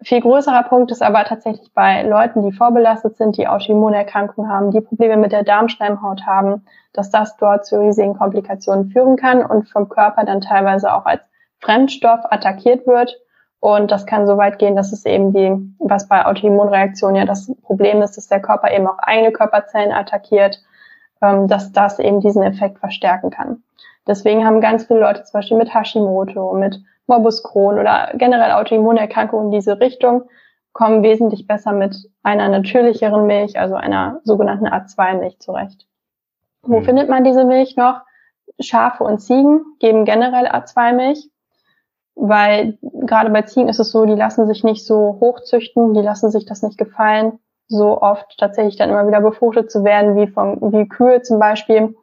Viel größerer Punkt ist aber tatsächlich bei Leuten, die vorbelastet sind, die Autoimmunerkrankungen haben, die Probleme mit der Darmschleimhaut haben, dass das dort zu riesigen Komplikationen führen kann und vom Körper dann teilweise auch als Fremdstoff attackiert wird. Und das kann so weit gehen, dass es eben die, was bei Autoimmunreaktionen ja das Problem ist, dass der Körper eben auch eigene Körperzellen attackiert, ähm, dass das eben diesen Effekt verstärken kann. Deswegen haben ganz viele Leute zum Beispiel mit Hashimoto, mit Morbus Crohn oder generell Autoimmunerkrankungen in diese Richtung kommen wesentlich besser mit einer natürlicheren Milch, also einer sogenannten A2-Milch zurecht. Wo mhm. findet man diese Milch noch? Schafe und Ziegen geben generell A2-Milch, weil gerade bei Ziegen ist es so, die lassen sich nicht so hochzüchten, die lassen sich das nicht gefallen, so oft tatsächlich dann immer wieder befruchtet zu werden, wie von, wie Kühe zum Beispiel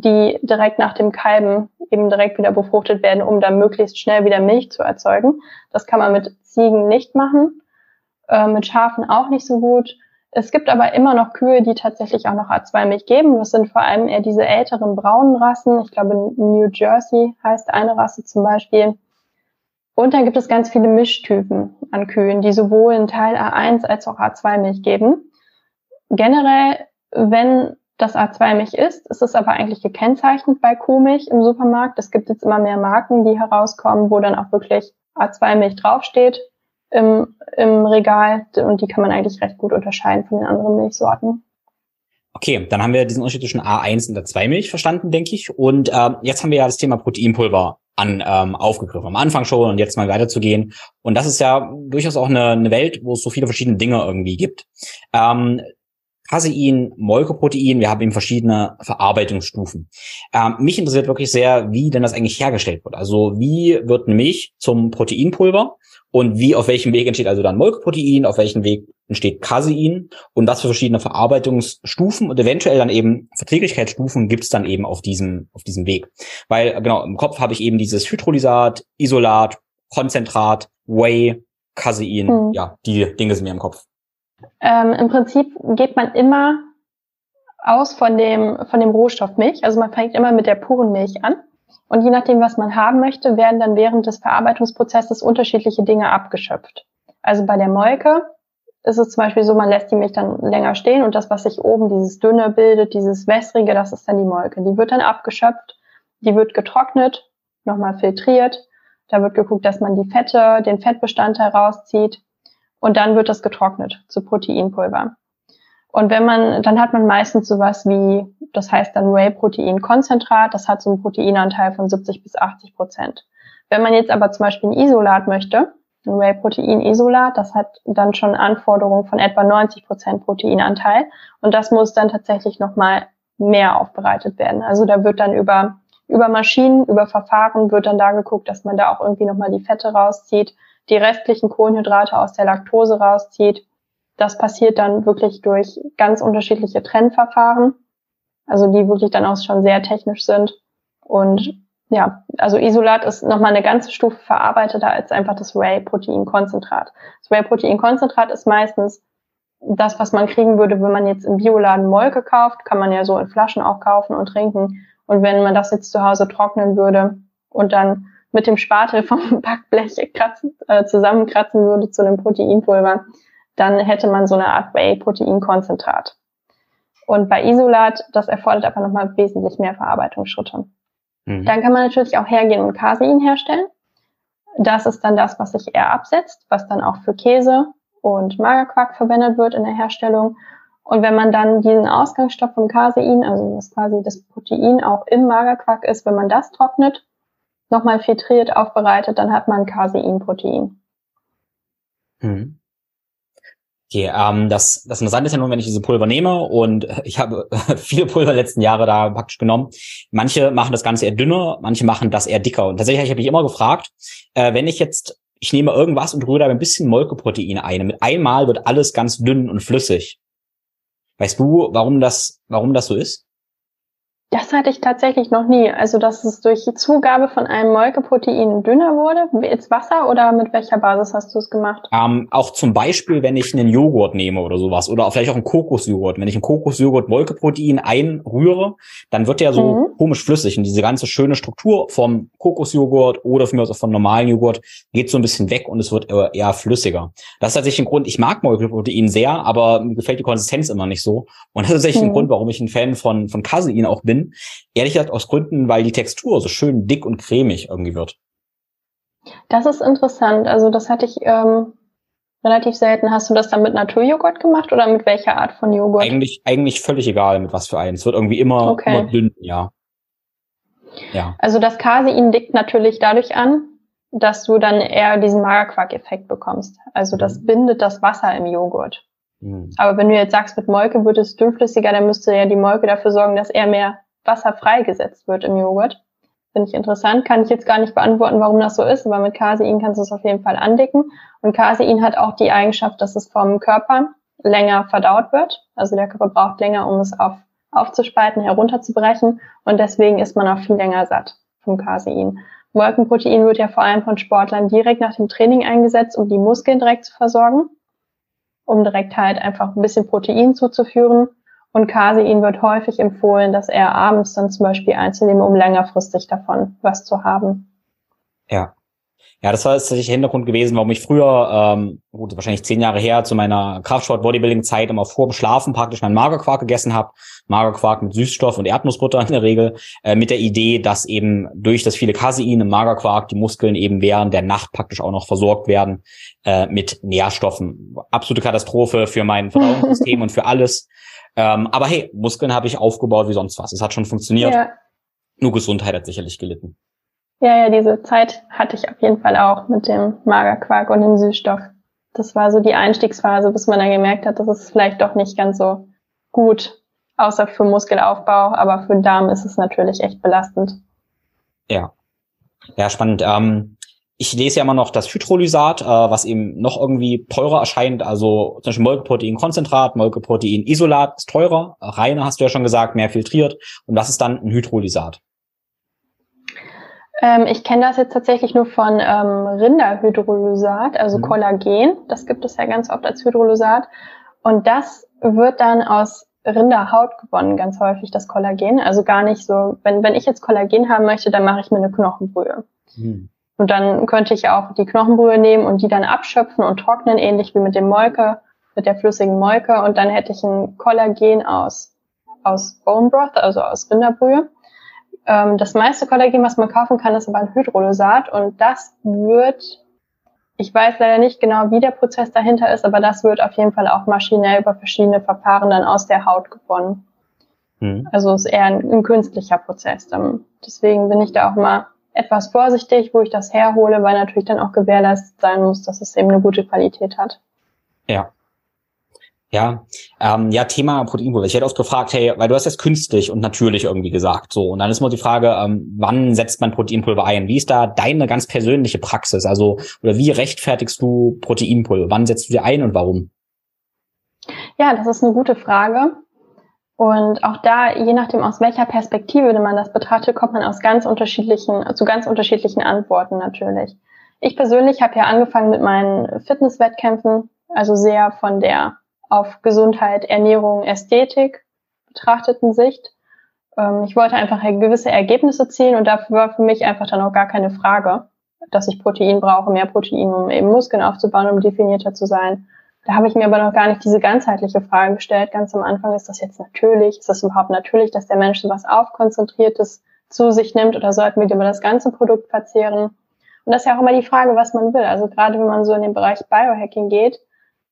die direkt nach dem Kalben eben direkt wieder befruchtet werden, um dann möglichst schnell wieder Milch zu erzeugen. Das kann man mit Ziegen nicht machen, äh, mit Schafen auch nicht so gut. Es gibt aber immer noch Kühe, die tatsächlich auch noch A2-Milch geben. Das sind vor allem eher diese älteren braunen Rassen. Ich glaube, New Jersey heißt eine Rasse zum Beispiel. Und dann gibt es ganz viele Mischtypen an Kühen, die sowohl einen Teil A1 als auch A2-Milch geben. Generell, wenn das A2-Milch ist. Es ist aber eigentlich gekennzeichnet bei Kuhmilch im Supermarkt. Es gibt jetzt immer mehr Marken, die herauskommen, wo dann auch wirklich A2-Milch draufsteht im, im Regal und die kann man eigentlich recht gut unterscheiden von den anderen Milchsorten. Okay, dann haben wir diesen Unterschied zwischen A1 und A2-Milch verstanden, denke ich. Und ähm, jetzt haben wir ja das Thema Proteinpulver an ähm, aufgegriffen. Am Anfang schon und jetzt mal weiterzugehen. Und das ist ja durchaus auch eine, eine Welt, wo es so viele verschiedene Dinge irgendwie gibt. Ähm, Casein, Molkeprotein, wir haben eben verschiedene Verarbeitungsstufen. Ähm, mich interessiert wirklich sehr, wie denn das eigentlich hergestellt wird. Also wie wird Milch zum Proteinpulver und wie auf welchem Weg entsteht also dann Molkeprotein, auf welchem Weg entsteht Casein und was für verschiedene Verarbeitungsstufen und eventuell dann eben Verträglichkeitsstufen gibt es dann eben auf diesem, auf diesem Weg. Weil genau, im Kopf habe ich eben dieses Hydrolysat, Isolat, Konzentrat, Whey, Casein, hm. ja, die Dinge sind mir im Kopf. Ähm, Im Prinzip geht man immer aus von dem, von dem Rohstoff Milch. Also man fängt immer mit der puren Milch an. Und je nachdem, was man haben möchte, werden dann während des Verarbeitungsprozesses unterschiedliche Dinge abgeschöpft. Also bei der Molke ist es zum Beispiel so, man lässt die Milch dann länger stehen und das, was sich oben dieses dünne bildet, dieses wässrige, das ist dann die Molke. Die wird dann abgeschöpft, die wird getrocknet, nochmal filtriert. Da wird geguckt, dass man die Fette, den Fettbestandteil rauszieht und dann wird das getrocknet zu Proteinpulver. Und wenn man, dann hat man meistens sowas wie, das heißt dann Whey-Protein-Konzentrat, das hat so einen Proteinanteil von 70 bis 80 Prozent. Wenn man jetzt aber zum Beispiel ein Isolat möchte, ein Whey-Protein-Isolat, das hat dann schon Anforderungen von etwa 90 Prozent Proteinanteil und das muss dann tatsächlich nochmal mehr aufbereitet werden. Also da wird dann über, über Maschinen, über Verfahren wird dann da geguckt, dass man da auch irgendwie nochmal die Fette rauszieht, die restlichen Kohlenhydrate aus der Laktose rauszieht. Das passiert dann wirklich durch ganz unterschiedliche Trennverfahren, also die wirklich dann auch schon sehr technisch sind. Und ja, also Isolat ist nochmal eine ganze Stufe verarbeiteter als einfach das Whey-Protein-Konzentrat. Das Whey-Protein-Konzentrat ist meistens das, was man kriegen würde, wenn man jetzt im Bioladen Molke kauft, kann man ja so in Flaschen auch kaufen und trinken. Und wenn man das jetzt zu Hause trocknen würde und dann mit dem Spatel vom Backblech kratzen, äh, zusammenkratzen würde zu einem Proteinpulver, dann hätte man so eine Art Whey-Proteinkonzentrat. Und bei Isolat, das erfordert aber nochmal wesentlich mehr Verarbeitungsschritte. Mhm. Dann kann man natürlich auch hergehen und Casein herstellen. Das ist dann das, was sich eher absetzt, was dann auch für Käse und Magerquark verwendet wird in der Herstellung. Und wenn man dann diesen Ausgangsstoff vom Casein, also was quasi das Protein auch im Magerquark ist, wenn man das trocknet, nochmal filtriert, aufbereitet, dann hat man Caseinprotein. Mhm. Okay, ähm, das, das Interessante ist ja nun, wenn ich diese Pulver nehme und ich habe viele Pulver letzten Jahre da praktisch genommen. Manche machen das Ganze eher dünner, manche machen das eher dicker. Und tatsächlich habe ich immer gefragt, äh, wenn ich jetzt, ich nehme irgendwas und rühre da ein bisschen Molkeprotein ein, mit einmal wird alles ganz dünn und flüssig. Weißt du, warum das, warum das so ist? Das hatte ich tatsächlich noch nie. Also, dass es durch die Zugabe von einem Molkeprotein dünner wurde. Ins Wasser oder mit welcher Basis hast du es gemacht? Ähm, auch zum Beispiel, wenn ich einen Joghurt nehme oder sowas. Oder vielleicht auch einen Kokosjoghurt. Wenn ich einen Kokosjoghurt Molkeprotein einrühre, dann wird der so mhm. komisch flüssig. Und diese ganze schöne Struktur vom Kokosjoghurt oder von mir aus auch von normalen Joghurt geht so ein bisschen weg und es wird eher flüssiger. Das ist tatsächlich ein Grund, ich mag Molkeprotein sehr, aber mir gefällt die Konsistenz immer nicht so. Und das ist tatsächlich mhm. ein Grund, warum ich ein Fan von, von Casein auch bin Ehrlich gesagt aus Gründen, weil die Textur so schön dick und cremig irgendwie wird. Das ist interessant. Also das hatte ich ähm, relativ selten. Hast du das dann mit Naturjoghurt gemacht oder mit welcher Art von Joghurt? Eigentlich, eigentlich völlig egal, mit was für einen. Es wird irgendwie immer, okay. immer dünn, ja. ja. Also das Casein dickt natürlich dadurch an, dass du dann eher diesen Magerquark-Effekt bekommst. Also das mhm. bindet das Wasser im Joghurt. Mhm. Aber wenn du jetzt sagst, mit Molke wird es dünnflüssiger, dann müsste ja die Molke dafür sorgen, dass er mehr Wasser freigesetzt wird im Joghurt. Finde ich interessant. Kann ich jetzt gar nicht beantworten, warum das so ist, aber mit Casein kannst du es auf jeden Fall andicken. Und Casein hat auch die Eigenschaft, dass es vom Körper länger verdaut wird. Also der Körper braucht länger, um es auf, aufzuspalten, herunterzubrechen. Und deswegen ist man auch viel länger satt vom Casein. Molkenprotein wird ja vor allem von Sportlern direkt nach dem Training eingesetzt, um die Muskeln direkt zu versorgen um direkt halt einfach ein bisschen Protein zuzuführen. Und Casein wird häufig empfohlen, dass er abends dann zum Beispiel einzunehmen, um längerfristig davon was zu haben. Ja. Ja, das war tatsächlich der Hintergrund gewesen, warum ich früher, ähm, gut, wahrscheinlich zehn Jahre her, zu meiner Kraftsport-Bodybuilding-Zeit immer vor dem Schlafen praktisch meinen Magerquark gegessen habe. Magerquark mit Süßstoff und Erdnussbutter in der Regel, äh, mit der Idee, dass eben durch das viele Casein im Magerquark die Muskeln eben während der Nacht praktisch auch noch versorgt werden äh, mit Nährstoffen. Absolute Katastrophe für mein Verdauungssystem und für alles. Ähm, aber hey, Muskeln habe ich aufgebaut wie sonst was. Es hat schon funktioniert. Ja. Nur Gesundheit hat sicherlich gelitten. Ja, ja, diese Zeit hatte ich auf jeden Fall auch mit dem Magerquark und dem Süßstoff. Das war so die Einstiegsphase, bis man dann gemerkt hat, das ist vielleicht doch nicht ganz so gut, außer für Muskelaufbau, aber für den Darm ist es natürlich echt belastend. Ja. Ja, spannend. Ähm, ich lese ja immer noch das Hydrolysat, äh, was eben noch irgendwie teurer erscheint. Also zum Beispiel Molkeproteinkonzentrat, Molkeproteinisolat ist teurer. Reine hast du ja schon gesagt, mehr filtriert. Und das ist dann ein Hydrolysat. Ähm, ich kenne das jetzt tatsächlich nur von ähm, Rinderhydrolysat, also mhm. Kollagen. Das gibt es ja ganz oft als Hydrolysat. Und das wird dann aus Rinderhaut gewonnen, ganz häufig das Kollagen. Also gar nicht so, wenn, wenn ich jetzt Kollagen haben möchte, dann mache ich mir eine Knochenbrühe. Mhm. Und dann könnte ich auch die Knochenbrühe nehmen und die dann abschöpfen und trocknen, ähnlich wie mit dem Molke, mit der flüssigen Molke. Und dann hätte ich ein Kollagen aus, aus Bone Broth, also aus Rinderbrühe. Ähm, das meiste Kollagen, was man kaufen kann, ist aber ein Hydrolysat und das wird, ich weiß leider nicht genau, wie der Prozess dahinter ist, aber das wird auf jeden Fall auch maschinell über verschiedene Verfahren dann aus der Haut gewonnen. Mhm. Also ist eher ein, ein künstlicher Prozess. Deswegen bin ich da auch mal etwas vorsichtig, wo ich das herhole, weil natürlich dann auch gewährleistet sein muss, dass es eben eine gute Qualität hat. Ja, ja, ähm, ja, Thema Proteinpulver. Ich hätte oft gefragt, hey, weil du hast jetzt künstlich und natürlich irgendwie gesagt, so. Und dann ist mal die Frage, ähm, wann setzt man Proteinpulver ein? Wie ist da deine ganz persönliche Praxis? Also, oder wie rechtfertigst du Proteinpulver? Wann setzt du dir ein und warum? Ja, das ist eine gute Frage. Und auch da, je nachdem, aus welcher Perspektive man das betrachtet, kommt man aus ganz unterschiedlichen, zu ganz unterschiedlichen Antworten natürlich. Ich persönlich habe ja angefangen mit meinen Fitnesswettkämpfen, also sehr von der auf Gesundheit, Ernährung, Ästhetik betrachteten Sicht. Ähm, ich wollte einfach gewisse Ergebnisse zielen und dafür war für mich einfach dann auch gar keine Frage, dass ich Protein brauche, mehr Protein, um eben Muskeln aufzubauen, um definierter zu sein. Da habe ich mir aber noch gar nicht diese ganzheitliche Frage gestellt. Ganz am Anfang ist das jetzt natürlich, ist das überhaupt natürlich, dass der Mensch was aufkonzentriertes zu sich nimmt oder sollten wir über das ganze Produkt verzehren? Und das ist ja auch immer die Frage, was man will. Also gerade wenn man so in den Bereich Biohacking geht,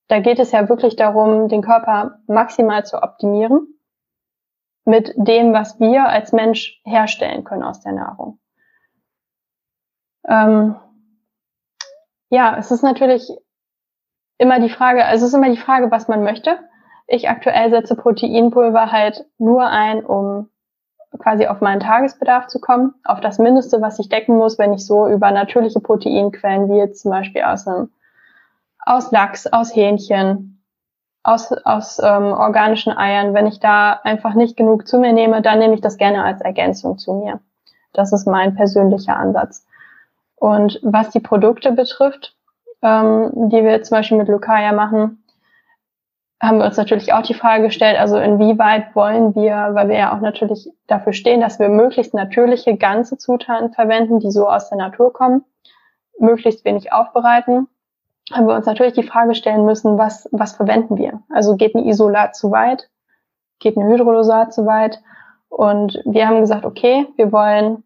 da geht es ja wirklich darum, den Körper maximal zu optimieren mit dem, was wir als Mensch herstellen können aus der Nahrung. Ähm, ja, es ist natürlich immer die Frage, also es ist immer die Frage, was man möchte. Ich aktuell setze Proteinpulver halt nur ein, um quasi auf meinen Tagesbedarf zu kommen, auf das Mindeste, was ich decken muss, wenn ich so über natürliche Proteinquellen wie jetzt zum Beispiel aus, einem, aus Lachs, aus Hähnchen, aus, aus ähm, organischen Eiern, wenn ich da einfach nicht genug zu mir nehme, dann nehme ich das gerne als Ergänzung zu mir. Das ist mein persönlicher Ansatz. Und was die Produkte betrifft, ähm, die wir zum Beispiel mit Lucaya machen, haben wir uns natürlich auch die Frage gestellt, also inwieweit wollen wir, weil wir ja auch natürlich dafür stehen, dass wir möglichst natürliche ganze Zutaten verwenden, die so aus der Natur kommen, möglichst wenig aufbereiten, haben wir uns natürlich die Frage stellen müssen, was, was verwenden wir? Also geht ein Isolat zu weit? Geht ein Hydrolysat zu weit? Und wir haben gesagt, okay, wir wollen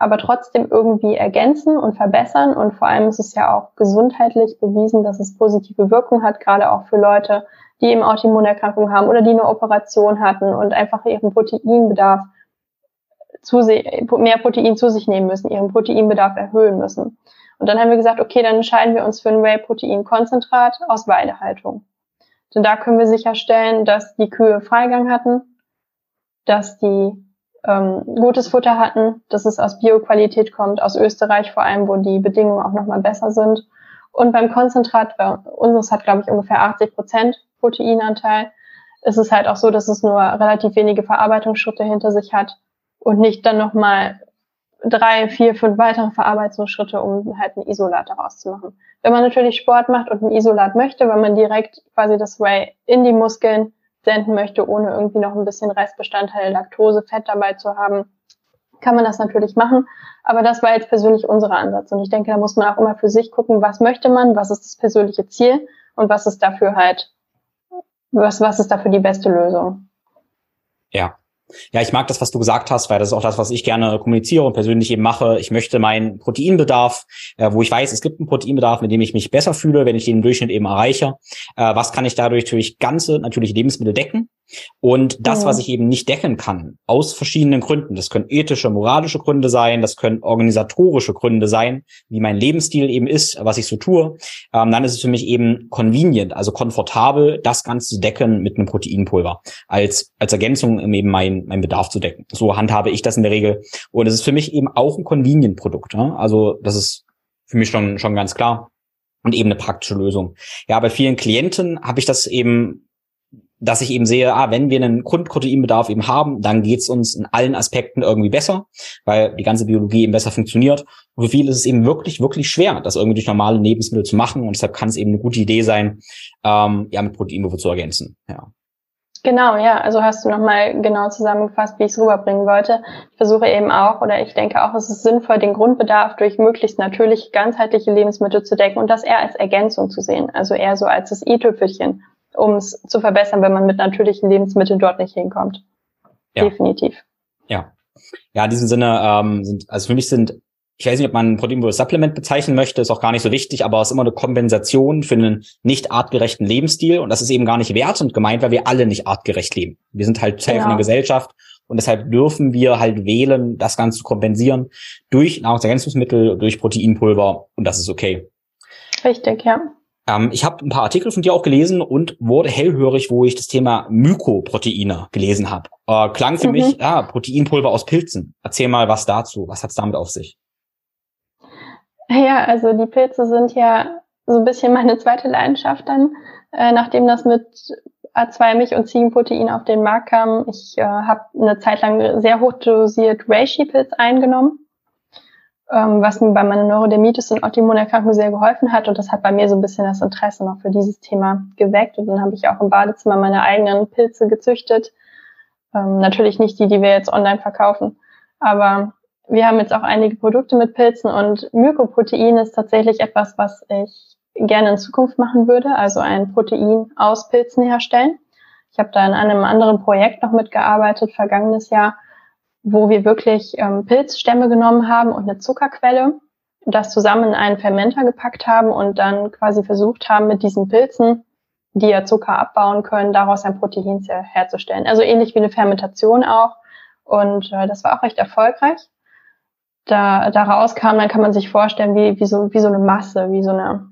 aber trotzdem irgendwie ergänzen und verbessern. Und vor allem ist es ja auch gesundheitlich bewiesen, dass es positive Wirkung hat, gerade auch für Leute, die eben Autoimmunerkrankungen haben oder die eine Operation hatten und einfach ihren Proteinbedarf zu mehr Protein zu sich nehmen müssen, ihren Proteinbedarf erhöhen müssen. Und dann haben wir gesagt, okay, dann entscheiden wir uns für ein Whey-Protein-Konzentrat aus Weidehaltung. Denn da können wir sicherstellen, dass die Kühe Freigang hatten, dass die ähm, gutes Futter hatten, dass es aus Bioqualität kommt, aus Österreich vor allem, wo die Bedingungen auch nochmal besser sind. Und beim Konzentrat, bei unseres hat, glaube ich, ungefähr 80 Prozent Proteinanteil, ist es halt auch so, dass es nur relativ wenige Verarbeitungsschritte hinter sich hat und nicht dann nochmal drei, vier, fünf weitere Verarbeitungsschritte, um halt ein Isolat daraus zu machen. Wenn man natürlich Sport macht und ein Isolat möchte, weil man direkt quasi das Whey in die Muskeln senden möchte, ohne irgendwie noch ein bisschen Restbestandteile Laktose, Fett dabei zu haben, kann man das natürlich machen. Aber das war jetzt persönlich unser Ansatz. Und ich denke, da muss man auch immer für sich gucken, was möchte man, was ist das persönliche Ziel und was ist dafür halt was, was ist dafür die beste Lösung? Ja. Ja, ich mag das, was du gesagt hast, weil das ist auch das, was ich gerne kommuniziere und persönlich eben mache. Ich möchte meinen Proteinbedarf, äh, wo ich weiß, es gibt einen Proteinbedarf, mit dem ich mich besser fühle, wenn ich den im Durchschnitt eben erreiche. Äh, was kann ich dadurch durch ganze natürliche Lebensmittel decken? Und das, was ich eben nicht decken kann, aus verschiedenen Gründen, das können ethische, moralische Gründe sein, das können organisatorische Gründe sein, wie mein Lebensstil eben ist, was ich so tue, ähm, dann ist es für mich eben convenient, also komfortabel, das Ganze zu decken mit einem Proteinpulver, als, als Ergänzung, um eben meinen mein Bedarf zu decken. So handhabe ich das in der Regel. Und es ist für mich eben auch ein Convenient-Produkt. Ne? Also das ist für mich schon, schon ganz klar und eben eine praktische Lösung. Ja, bei vielen Klienten habe ich das eben dass ich eben sehe, ah, wenn wir einen Grundproteinbedarf eben haben, dann geht's uns in allen Aspekten irgendwie besser, weil die ganze Biologie eben besser funktioniert. Und für viele ist es eben wirklich, wirklich schwer, das irgendwie durch normale Lebensmittel zu machen. Und deshalb kann es eben eine gute Idee sein, ähm, ja, mit Proteinpulver zu ergänzen. Ja. Genau, ja. Also hast du nochmal genau zusammengefasst, wie ich es rüberbringen wollte. Ich versuche eben auch, oder ich denke auch, es ist sinnvoll, den Grundbedarf durch möglichst natürlich ganzheitliche Lebensmittel zu decken und das eher als Ergänzung zu sehen. Also eher so als das i-Tüpfelchen um es zu verbessern, wenn man mit natürlichen Lebensmitteln dort nicht hinkommt. Ja. Definitiv. Ja. Ja, in diesem Sinne ähm, sind, also für mich sind, ich weiß nicht, ob man ein Proteinpulver Supplement bezeichnen möchte, ist auch gar nicht so wichtig, aber es ist immer eine Kompensation für einen nicht artgerechten Lebensstil und das ist eben gar nicht wertend gemeint, weil wir alle nicht artgerecht leben. Wir sind halt Teil genau. von der Gesellschaft und deshalb dürfen wir halt wählen, das Ganze zu kompensieren durch Nahrungsergänzungsmittel, durch Proteinpulver und das ist okay. Richtig, ja. Ähm, ich habe ein paar Artikel von dir auch gelesen und wurde hellhörig, wo ich das Thema Mykoproteine gelesen habe. Äh, klang für mhm. mich, ja, Proteinpulver aus Pilzen. Erzähl mal was dazu. Was hat's damit auf sich? Ja, also die Pilze sind ja so ein bisschen meine zweite Leidenschaft dann, äh, nachdem das mit A2-Milch und Ziegenprotein auf den Markt kam. Ich äh, habe eine Zeit lang sehr hochdosiert Reishi-Pilz eingenommen ähm, was mir bei meiner Neurodermitis und Autoimmunerkrankung sehr geholfen hat. Und das hat bei mir so ein bisschen das Interesse noch für dieses Thema geweckt. Und dann habe ich auch im Badezimmer meine eigenen Pilze gezüchtet. Ähm, natürlich nicht die, die wir jetzt online verkaufen. Aber wir haben jetzt auch einige Produkte mit Pilzen und Mykoprotein ist tatsächlich etwas, was ich gerne in Zukunft machen würde, also ein Protein aus Pilzen herstellen. Ich habe da in einem anderen Projekt noch mitgearbeitet, vergangenes Jahr, wo wir wirklich ähm, Pilzstämme genommen haben und eine Zuckerquelle, das zusammen in einen Fermenter gepackt haben und dann quasi versucht haben, mit diesen Pilzen die ja Zucker abbauen können, daraus ein Protein herzustellen. Also ähnlich wie eine Fermentation auch. Und äh, das war auch recht erfolgreich. Da daraus kam, dann kann man sich vorstellen, wie, wie, so, wie so eine Masse, wie so eine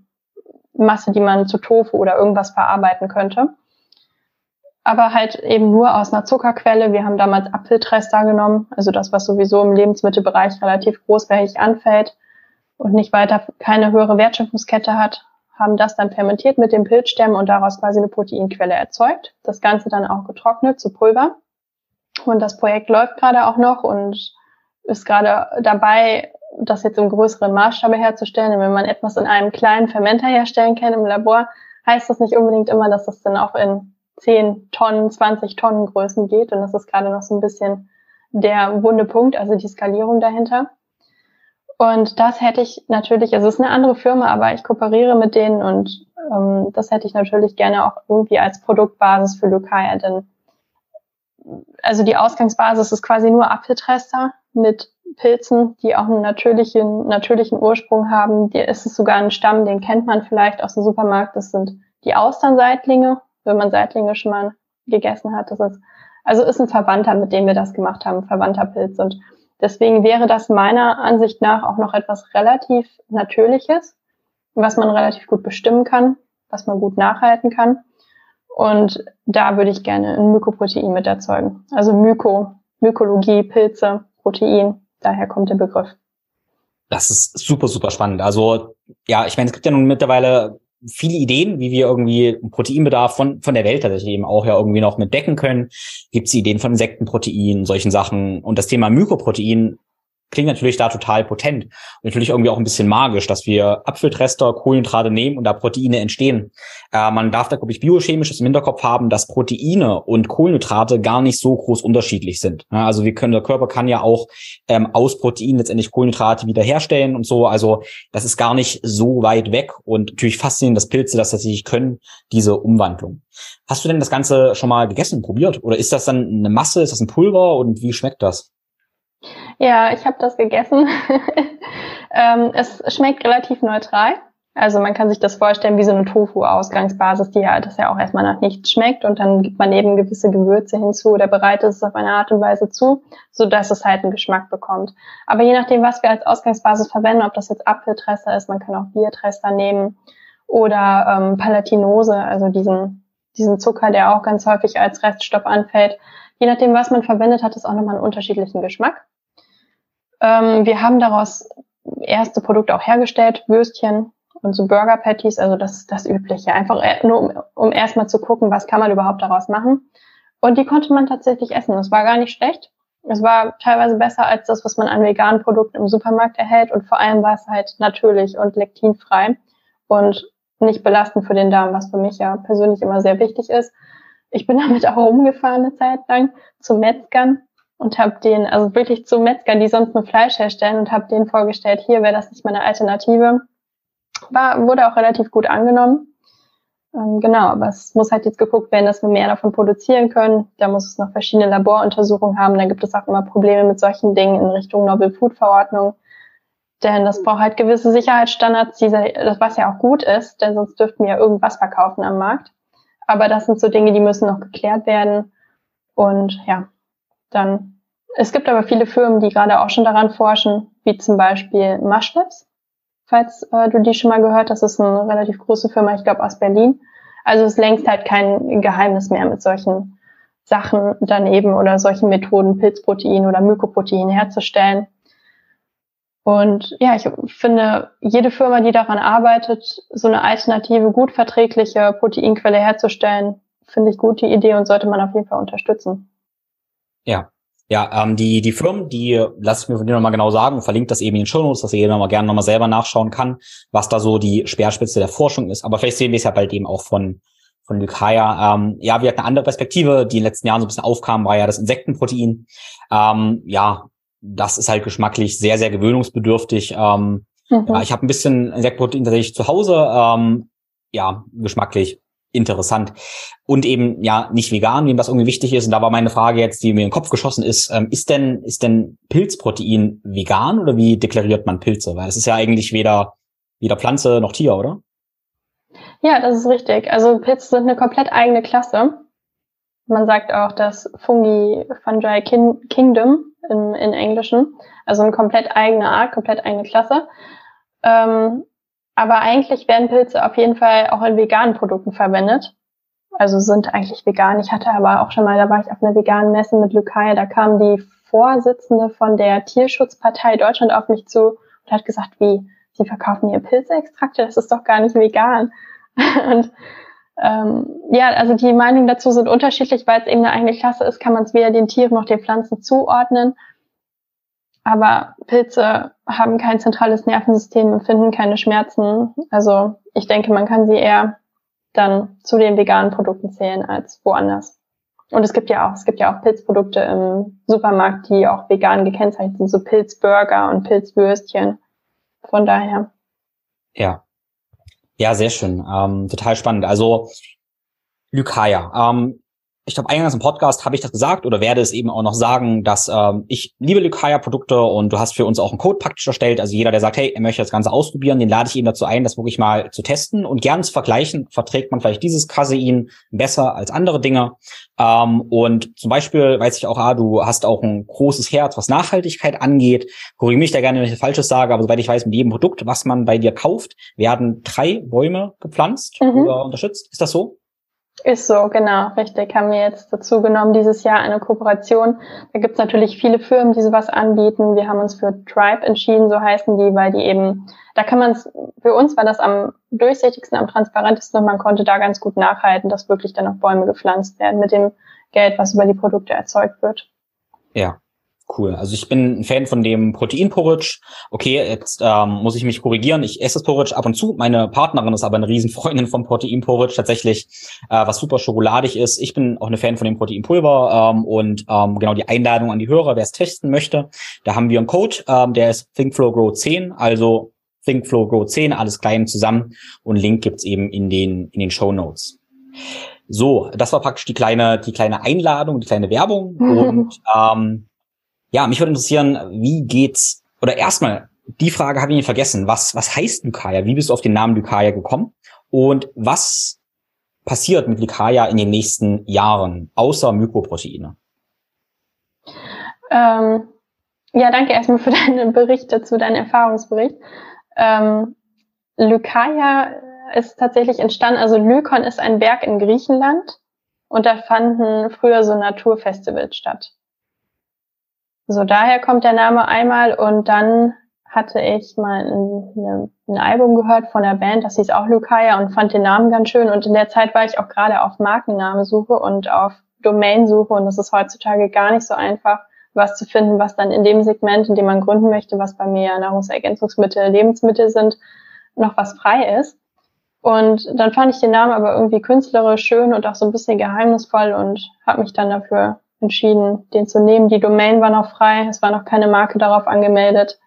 Masse, die man zu Tofu oder irgendwas verarbeiten könnte. Aber halt eben nur aus einer Zuckerquelle. Wir haben damals Apfeltrester genommen, also das, was sowieso im Lebensmittelbereich relativ großflächig anfällt und nicht weiter keine höhere Wertschöpfungskette hat, haben das dann fermentiert mit dem Pilzstämmen und daraus quasi eine Proteinquelle erzeugt. Das Ganze dann auch getrocknet zu Pulver. Und das Projekt läuft gerade auch noch und ist gerade dabei, das jetzt im größeren Maßstab herzustellen. wenn man etwas in einem kleinen Fermenter herstellen kann im Labor, heißt das nicht unbedingt immer, dass das dann auch in 10 Tonnen, 20 Tonnen Größen geht. Und das ist gerade noch so ein bisschen der wunde Punkt, also die Skalierung dahinter. Und das hätte ich natürlich, also es ist eine andere Firma, aber ich kooperiere mit denen und ähm, das hätte ich natürlich gerne auch irgendwie als Produktbasis für Lucaya, denn also die Ausgangsbasis ist quasi nur Apfeltrester mit Pilzen, die auch einen natürlichen, natürlichen Ursprung haben. Die ist es sogar ein Stamm, den kennt man vielleicht aus dem Supermarkt. Das sind die Austernseitlinge, wenn man Seitlinge schon mal gegessen hat. Das ist, also ist ein Verwandter, mit dem wir das gemacht haben, Verwandter Pilz. Und deswegen wäre das meiner Ansicht nach auch noch etwas relativ Natürliches, was man relativ gut bestimmen kann, was man gut nachhalten kann. Und da würde ich gerne ein Mykoprotein mit erzeugen. Also Myko, Mykologie, Pilze, Protein, daher kommt der Begriff. Das ist super, super spannend. Also ja, ich meine, es gibt ja nun mittlerweile viele Ideen, wie wir irgendwie Proteinbedarf von, von der Welt tatsächlich eben auch ja irgendwie noch mit decken können. Gibt es Ideen von Insektenproteinen, solchen Sachen. Und das Thema Mykoprotein klingt natürlich da total potent und natürlich irgendwie auch ein bisschen magisch, dass wir Apfeltrester, Kohlenhydrate nehmen und da Proteine entstehen. Äh, man darf da, glaube ich, biochemisches im Hinterkopf haben, dass Proteine und Kohlenhydrate gar nicht so groß unterschiedlich sind. Ja, also wir können, der Körper kann ja auch ähm, aus Proteinen letztendlich Kohlenhydrate wiederherstellen und so. Also das ist gar nicht so weit weg und natürlich faszinierend, dass Pilze das tatsächlich können, diese Umwandlung. Hast du denn das Ganze schon mal gegessen, probiert? Oder ist das dann eine Masse, ist das ein Pulver und wie schmeckt das? Ja, ich habe das gegessen. ähm, es schmeckt relativ neutral. Also man kann sich das vorstellen wie so eine Tofu-Ausgangsbasis, die ja das ja auch erstmal nach nichts schmeckt und dann gibt man eben gewisse Gewürze hinzu oder bereitet es auf eine Art und Weise zu, so dass es halt einen Geschmack bekommt. Aber je nachdem, was wir als Ausgangsbasis verwenden, ob das jetzt Apfeltresser ist, man kann auch Biertresser nehmen oder ähm, Palatinose, also diesen diesen Zucker, der auch ganz häufig als Reststoff anfällt. Je nachdem, was man verwendet, hat es auch nochmal einen unterschiedlichen Geschmack. Ähm, wir haben daraus erste Produkte auch hergestellt, Würstchen und so Burger Patties, also das das Übliche. Einfach äh, nur, um, um erstmal zu gucken, was kann man überhaupt daraus machen. Und die konnte man tatsächlich essen. Das war gar nicht schlecht. Es war teilweise besser als das, was man an veganen Produkten im Supermarkt erhält. Und vor allem war es halt natürlich und lektinfrei und nicht belastend für den Darm, was für mich ja persönlich immer sehr wichtig ist. Ich bin damit auch rumgefahren eine Zeit lang zu Metzgern und habe den, also wirklich zu Metzgern, die sonst nur Fleisch herstellen und habe denen vorgestellt, hier wäre das nicht meine Alternative. War, wurde auch relativ gut angenommen. Ähm, genau, aber es muss halt jetzt geguckt werden, dass wir mehr davon produzieren können. Da muss es noch verschiedene Laboruntersuchungen haben. Da gibt es auch immer Probleme mit solchen Dingen in Richtung Novel Food Verordnung. Denn das braucht halt gewisse Sicherheitsstandards, was ja auch gut ist, denn sonst dürften wir ja irgendwas verkaufen am Markt. Aber das sind so Dinge, die müssen noch geklärt werden. Und ja, dann, es gibt aber viele Firmen, die gerade auch schon daran forschen, wie zum Beispiel Mushlabs. Falls äh, du die schon mal gehört hast, ist eine relativ große Firma, ich glaube aus Berlin. Also es längst halt kein Geheimnis mehr mit solchen Sachen daneben oder solchen Methoden, Pilzprotein oder Mykoprotein herzustellen. Und ja, ich finde, jede Firma, die daran arbeitet, so eine alternative, gut verträgliche Proteinquelle herzustellen, finde ich gut die Idee und sollte man auf jeden Fall unterstützen. Ja. Ja, ähm, die, die Firmen, die lasse ich mir von dir nochmal genau sagen, verlinkt das eben in den Show Notes, dass jeder nochmal gerne nochmal selber nachschauen kann, was da so die Speerspitze der Forschung ist. Aber vielleicht sehen wir es ja bald eben auch von, von Lykaya. Ähm, ja, wir hatten eine andere Perspektive, die in den letzten Jahren so ein bisschen aufkam, war ja das Insektenprotein. Ähm, ja, das ist halt geschmacklich sehr, sehr gewöhnungsbedürftig. Ähm, mhm. ja, ich habe ein bisschen Insektprotein tatsächlich zu Hause. Ähm, ja, geschmacklich interessant. Und eben, ja, nicht vegan, wem das irgendwie wichtig ist. Und da war meine Frage jetzt, die mir in den Kopf geschossen ist, ähm, ist denn, ist denn Pilzprotein vegan oder wie deklariert man Pilze? Weil es ist ja eigentlich weder, weder Pflanze noch Tier, oder? Ja, das ist richtig. Also Pilze sind eine komplett eigene Klasse. Man sagt auch das Fungi Fungi Kin Kingdom im, in Englischen. Also eine komplett eigene Art, komplett eigene Klasse. Ähm, aber eigentlich werden Pilze auf jeden Fall auch in veganen Produkten verwendet. Also sind eigentlich vegan. Ich hatte aber auch schon mal, da war ich auf einer veganen Messe mit Lukai, da kam die Vorsitzende von der Tierschutzpartei Deutschland auf mich zu und hat gesagt, wie, sie verkaufen hier Pilzextrakte, das ist doch gar nicht vegan. und ähm, ja, also die Meinungen dazu sind unterschiedlich, weil es eben eine eigene Klasse ist, kann man es weder den Tieren noch den Pflanzen zuordnen. Aber Pilze haben kein zentrales Nervensystem, empfinden keine Schmerzen. Also ich denke, man kann sie eher dann zu den veganen Produkten zählen als woanders. Und es gibt ja auch, es gibt ja auch Pilzprodukte im Supermarkt, die auch vegan gekennzeichnet sind, so Pilzburger und Pilzwürstchen. Von daher. Ja. Ja, sehr schön. Ähm, total spannend. Also Lykaya. Ähm, ich glaube, eingangs im Podcast habe ich das gesagt oder werde es eben auch noch sagen, dass ähm, ich liebe Lykaya-Produkte und du hast für uns auch einen Code praktisch erstellt. Also jeder, der sagt, hey, er möchte das Ganze ausprobieren, den lade ich eben dazu ein, das wirklich mal zu testen und gern zu vergleichen. Verträgt man vielleicht dieses Casein besser als andere Dinge? Ähm, und zum Beispiel weiß ich auch, ah, du hast auch ein großes Herz, was Nachhaltigkeit angeht. Korrigiere mich da gerne, wenn ich Falsches sage, aber soweit ich weiß, mit jedem Produkt, was man bei dir kauft, werden drei Bäume gepflanzt mhm. oder unterstützt. Ist das so? Ist so, genau, richtig. Haben wir jetzt dazu genommen, dieses Jahr eine Kooperation. Da gibt's natürlich viele Firmen, die sowas anbieten. Wir haben uns für Tribe entschieden, so heißen die, weil die eben, da kann man es, für uns war das am durchsichtigsten, am transparentesten und man konnte da ganz gut nachhalten, dass wirklich dann auch Bäume gepflanzt werden mit dem Geld, was über die Produkte erzeugt wird. Ja, Cool. Also ich bin ein Fan von dem Protein-Porridge. Okay, jetzt ähm, muss ich mich korrigieren. Ich esse das Porridge ab und zu. Meine Partnerin ist aber eine Riesenfreundin vom Protein-Porridge. Tatsächlich, äh, was super schokoladig ist. Ich bin auch eine Fan von dem Proteinpulver ähm, und ähm, genau die Einladung an die Hörer, wer es testen möchte. Da haben wir einen Code, ähm, der ist ThinkFlowGrow 10. Also ThinkFlowGrow 10, alles klein zusammen. Und Link gibt's eben in den in den Show Notes. So, das war praktisch die kleine die kleine Einladung, die kleine Werbung und ähm, ja, mich würde interessieren, wie geht's, oder erstmal, die Frage habe ich vergessen. Was, was heißt Lykaya? Wie bist du auf den Namen Lykaya gekommen? Und was passiert mit Lykaya in den nächsten Jahren, außer Mykoproteine? Ähm, ja, danke erstmal für deinen Bericht dazu, deinen Erfahrungsbericht. Ähm, Lykaya ist tatsächlich entstanden, also Lykon ist ein Berg in Griechenland und da fanden früher so Naturfestivals statt. So, daher kommt der Name einmal und dann hatte ich mal ein, ein, Album gehört von der Band, das hieß auch Lukaya und fand den Namen ganz schön und in der Zeit war ich auch gerade auf Markennamensuche und auf Domainsuche und es ist heutzutage gar nicht so einfach, was zu finden, was dann in dem Segment, in dem man gründen möchte, was bei mir Nahrungsergänzungsmittel, Lebensmittel sind, noch was frei ist. Und dann fand ich den Namen aber irgendwie künstlerisch schön und auch so ein bisschen geheimnisvoll und habe mich dann dafür entschieden, den zu nehmen. Die Domain war noch frei, es war noch keine Marke darauf angemeldet.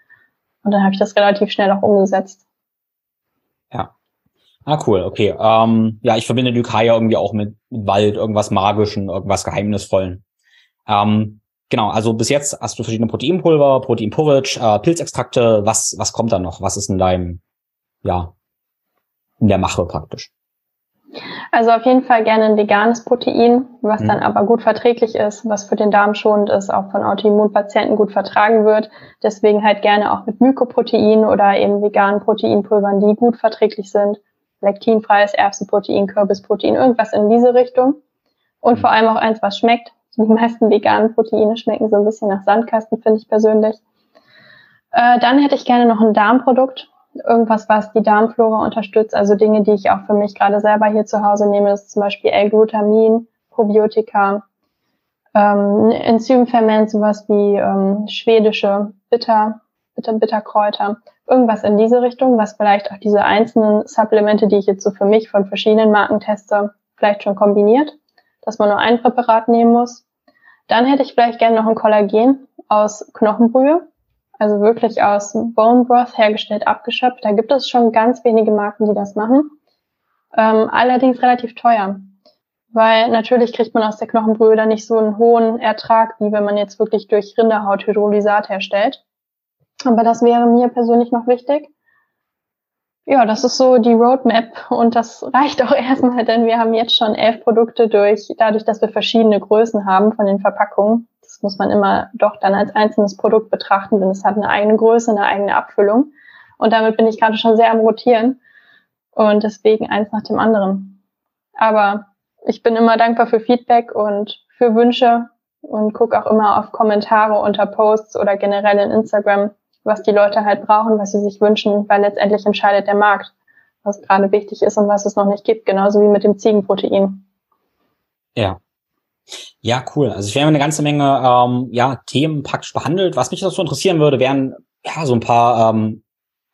Und dann habe ich das relativ schnell auch umgesetzt. Ja. Ah, cool, okay. Ähm, ja, ich verbinde Lykaya irgendwie auch mit, mit Wald, irgendwas Magischen, irgendwas Geheimnisvollen. Ähm, genau, also bis jetzt hast du verschiedene Proteinpulver, Proteinporridge, äh, Pilzextrakte. Was, was kommt da noch? Was ist in deinem, ja, in der Mache praktisch? Also auf jeden Fall gerne ein veganes Protein, was mhm. dann aber gut verträglich ist, was für den Darm schonend ist, auch von Autoimmunpatienten gut vertragen wird. Deswegen halt gerne auch mit Mykoprotein oder eben veganen Proteinpulvern, die gut verträglich sind. Lektinfreies Erbsenprotein, Kürbisprotein, irgendwas in diese Richtung. Und vor allem auch eins, was schmeckt. Die meisten veganen Proteine schmecken so ein bisschen nach Sandkasten, finde ich persönlich. Äh, dann hätte ich gerne noch ein Darmprodukt, irgendwas, was die Darmflora unterstützt. Also Dinge, die ich auch für mich gerade selber hier zu Hause nehme, ist zum Beispiel L-Glutamin, Probiotika, ähm, Enzymferment, sowas wie ähm, schwedische Bitter, Bitter, Bitterkräuter, irgendwas in diese Richtung, was vielleicht auch diese einzelnen Supplemente, die ich jetzt so für mich von verschiedenen Marken teste, vielleicht schon kombiniert, dass man nur ein Präparat nehmen muss. Dann hätte ich vielleicht gerne noch ein Kollagen aus Knochenbrühe also wirklich aus Bone Broth hergestellt, abgeschöpft. Da gibt es schon ganz wenige Marken, die das machen. Ähm, allerdings relativ teuer. Weil natürlich kriegt man aus der Knochenbrühe dann nicht so einen hohen Ertrag, wie wenn man jetzt wirklich durch Rinderhauthydrolysat herstellt. Aber das wäre mir persönlich noch wichtig. Ja, das ist so die Roadmap und das reicht auch erstmal, denn wir haben jetzt schon elf Produkte durch, dadurch, dass wir verschiedene Größen haben von den Verpackungen. Das muss man immer doch dann als einzelnes Produkt betrachten, denn es hat eine eigene Größe, eine eigene Abfüllung. Und damit bin ich gerade schon sehr am Rotieren und deswegen eins nach dem anderen. Aber ich bin immer dankbar für Feedback und für Wünsche und gucke auch immer auf Kommentare unter Posts oder generell in Instagram, was die Leute halt brauchen, was sie sich wünschen, weil letztendlich entscheidet der Markt, was gerade wichtig ist und was es noch nicht gibt, genauso wie mit dem Ziegenprotein. Ja. Ja, cool. Also ich werde eine ganze Menge ähm, ja, Themen praktisch behandelt. Was mich dazu interessieren würde, wären ja so ein paar ähm,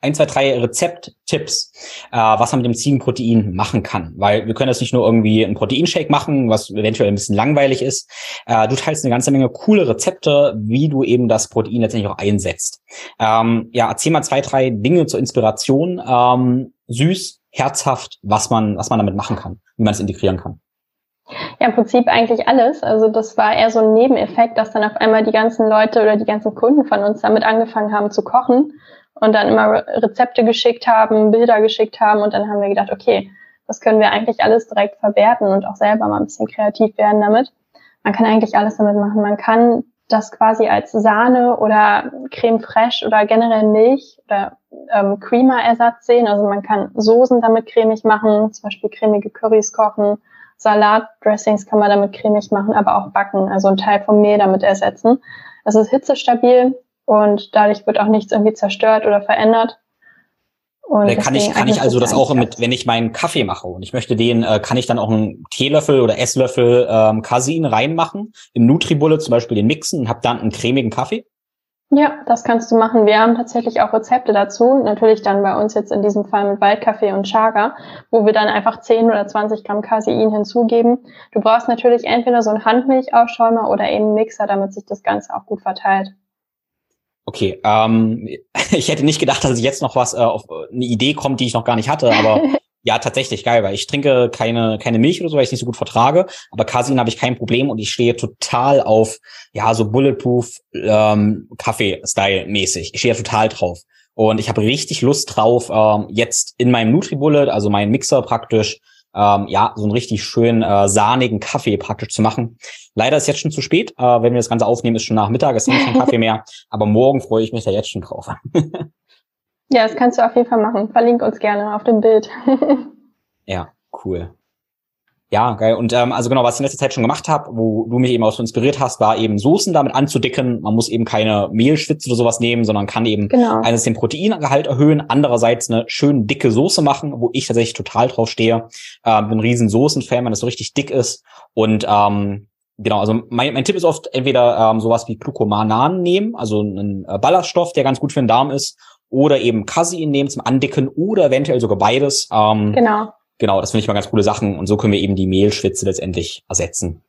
ein, zwei, drei Rezepttipps, äh, was man mit dem Ziegenprotein machen kann. Weil wir können jetzt nicht nur irgendwie einen Proteinshake machen, was eventuell ein bisschen langweilig ist. Äh, du teilst eine ganze Menge coole Rezepte, wie du eben das Protein letztendlich auch einsetzt. Ähm, ja, erzähl mal zwei, drei Dinge zur Inspiration. Ähm, süß, herzhaft, was man, was man damit machen kann, wie man es integrieren kann. Ja, im Prinzip eigentlich alles. Also das war eher so ein Nebeneffekt, dass dann auf einmal die ganzen Leute oder die ganzen Kunden von uns damit angefangen haben zu kochen und dann immer Rezepte geschickt haben, Bilder geschickt haben und dann haben wir gedacht, okay, das können wir eigentlich alles direkt verwerten und auch selber mal ein bisschen kreativ werden damit. Man kann eigentlich alles damit machen. Man kann das quasi als Sahne oder Creme fraiche oder generell Milch oder ähm, Creamer-Ersatz sehen. Also man kann Soßen damit cremig machen, zum Beispiel cremige Currys kochen, Salatdressings kann man damit cremig machen, aber auch backen, also einen Teil vom Mehl damit ersetzen. Es ist hitzestabil, und dadurch wird auch nichts irgendwie zerstört oder verändert. Und kann ich, kann ich also das auch mit, wenn ich meinen Kaffee mache und ich möchte den, äh, kann ich dann auch einen Teelöffel oder Esslöffel ähm, Casein reinmachen, im Nutribullet zum Beispiel den mixen und habe dann einen cremigen Kaffee? Ja, das kannst du machen. Wir haben tatsächlich auch Rezepte dazu. Natürlich dann bei uns jetzt in diesem Fall mit Waldkaffee und Chaga, wo wir dann einfach 10 oder 20 Gramm Casein hinzugeben. Du brauchst natürlich entweder so einen Handmilchaufschäumer oder eben einen Mixer, damit sich das Ganze auch gut verteilt. Okay, ähm, ich hätte nicht gedacht, dass ich jetzt noch was äh, auf eine Idee kommt, die ich noch gar nicht hatte, aber ja, tatsächlich geil, weil ich trinke keine keine Milch oder so, weil ich es nicht so gut vertrage, aber Casein habe ich kein Problem und ich stehe total auf ja so Bulletproof ähm, Kaffee-Style mäßig. Ich stehe total drauf und ich habe richtig Lust drauf, ähm, jetzt in meinem Nutri-Bullet, also meinen Mixer praktisch ähm, ja, so einen richtig schönen äh, sahnigen Kaffee praktisch zu machen. Leider ist jetzt schon zu spät. Äh, wenn wir das Ganze aufnehmen, ist schon Nachmittag, es ist kein Kaffee mehr. Aber morgen freue ich mich da jetzt schon drauf. ja, das kannst du auf jeden Fall machen. Verlink uns gerne auf dem Bild. ja, cool. Ja, geil. Und ähm, also genau, was ich in letzter Zeit schon gemacht habe, wo du mich eben auch so inspiriert hast, war eben Soßen damit anzudicken. Man muss eben keine Mehlschwitze oder sowas nehmen, sondern kann eben genau. eines den Proteingehalt erhöhen, andererseits eine schön dicke Soße machen, wo ich tatsächlich total drauf stehe. Ähm, bin ein riesen Soßenfan, wenn das so richtig dick ist. Und ähm, genau, also mein, mein Tipp ist oft entweder ähm, sowas wie Glucomanan nehmen, also einen äh, Ballaststoff, der ganz gut für den Darm ist, oder eben Casein nehmen zum Andicken oder eventuell sogar beides. Ähm, genau genau, das finde ich mal ganz coole Sachen. Und so können wir eben die Mehlschwitze letztendlich ersetzen.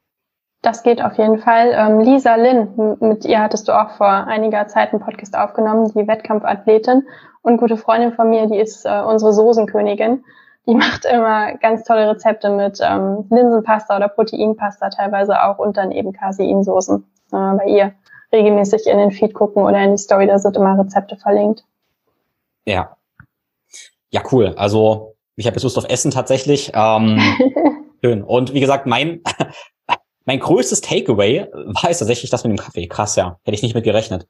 Das geht auf jeden Fall. Ähm, Lisa Lin, mit ihr hattest du auch vor einiger Zeit einen Podcast aufgenommen, die Wettkampfathletin und gute Freundin von mir, die ist äh, unsere Soßenkönigin. Die macht immer ganz tolle Rezepte mit ähm, Linsenpasta oder Proteinpasta teilweise auch und dann eben Caseinsoßen. Äh, bei ihr regelmäßig in den Feed gucken oder in die Story, da sind immer Rezepte verlinkt. Ja. Ja, cool. Also ich habe jetzt Lust auf Essen tatsächlich. Ähm, schön. Und wie gesagt, mein, mein größtes Takeaway war es tatsächlich das mit dem Kaffee. Krass, ja. Hätte ich nicht mit gerechnet.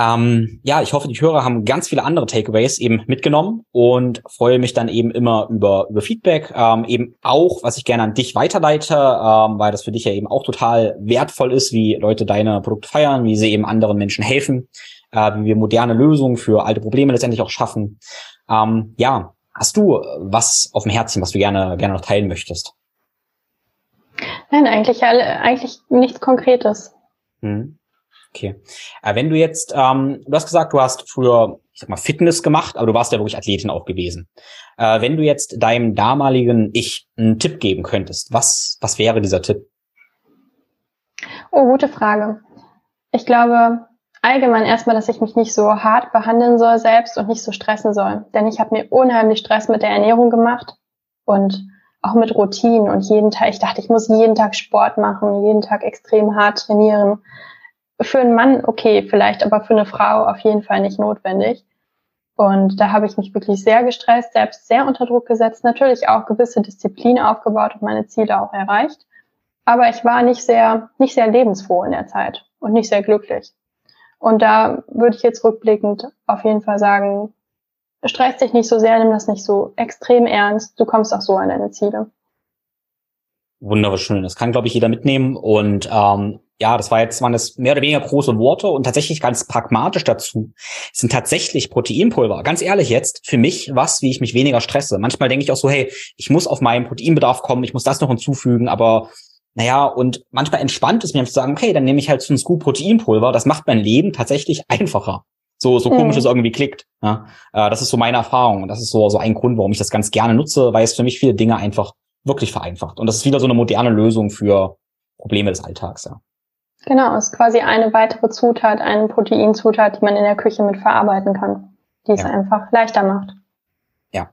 Ähm, ja, ich hoffe, die Hörer haben ganz viele andere Takeaways eben mitgenommen und freue mich dann eben immer über, über Feedback. Ähm, eben auch, was ich gerne an dich weiterleite, ähm, weil das für dich ja eben auch total wertvoll ist, wie Leute deine Produkte feiern, wie sie eben anderen Menschen helfen, äh, wie wir moderne Lösungen für alte Probleme letztendlich auch schaffen. Ähm, ja, Hast du äh, was auf dem Herzen, was du gerne, gerne noch teilen möchtest? Nein, eigentlich, eigentlich nichts Konkretes. Hm. Okay. Äh, wenn du jetzt, ähm, du hast gesagt, du hast früher, ich sag mal, Fitness gemacht, aber du warst ja wirklich Athletin auch gewesen. Äh, wenn du jetzt deinem damaligen Ich einen Tipp geben könntest, was, was wäre dieser Tipp? Oh, gute Frage. Ich glaube, allgemein erstmal, dass ich mich nicht so hart behandeln soll selbst und nicht so stressen soll. Denn ich habe mir unheimlich Stress mit der Ernährung gemacht und auch mit Routinen und jeden Tag, ich dachte, ich muss jeden Tag Sport machen, jeden Tag extrem hart trainieren. Für einen Mann okay, vielleicht, aber für eine Frau auf jeden Fall nicht notwendig. Und da habe ich mich wirklich sehr gestresst, selbst sehr unter Druck gesetzt, natürlich auch gewisse Disziplin aufgebaut und meine Ziele auch erreicht. Aber ich war nicht sehr, nicht sehr lebensfroh in der Zeit und nicht sehr glücklich. Und da würde ich jetzt rückblickend auf jeden Fall sagen, stress dich nicht so sehr, nimm das nicht so extrem ernst. Du kommst auch so an deine Ziele. Wunderschön. Das kann, glaube ich, jeder mitnehmen. Und ähm, ja, das war jetzt, waren das mehr oder weniger große Worte und tatsächlich ganz pragmatisch dazu sind tatsächlich Proteinpulver. Ganz ehrlich jetzt, für mich was, wie ich mich weniger stresse. Manchmal denke ich auch so, hey, ich muss auf meinen Proteinbedarf kommen, ich muss das noch hinzufügen, aber naja, und manchmal entspannt es mir zu sagen, okay, dann nehme ich halt so ein Scoop Proteinpulver. Das macht mein Leben tatsächlich einfacher. So, so komisch mhm. es irgendwie klickt. Ja? Äh, das ist so meine Erfahrung. Und das ist so, so ein Grund, warum ich das ganz gerne nutze, weil es für mich viele Dinge einfach wirklich vereinfacht. Und das ist wieder so eine moderne Lösung für Probleme des Alltags. Ja. Genau, es ist quasi eine weitere Zutat, eine Proteinzutat, die man in der Küche mit verarbeiten kann, die es ja. einfach leichter macht. Ja.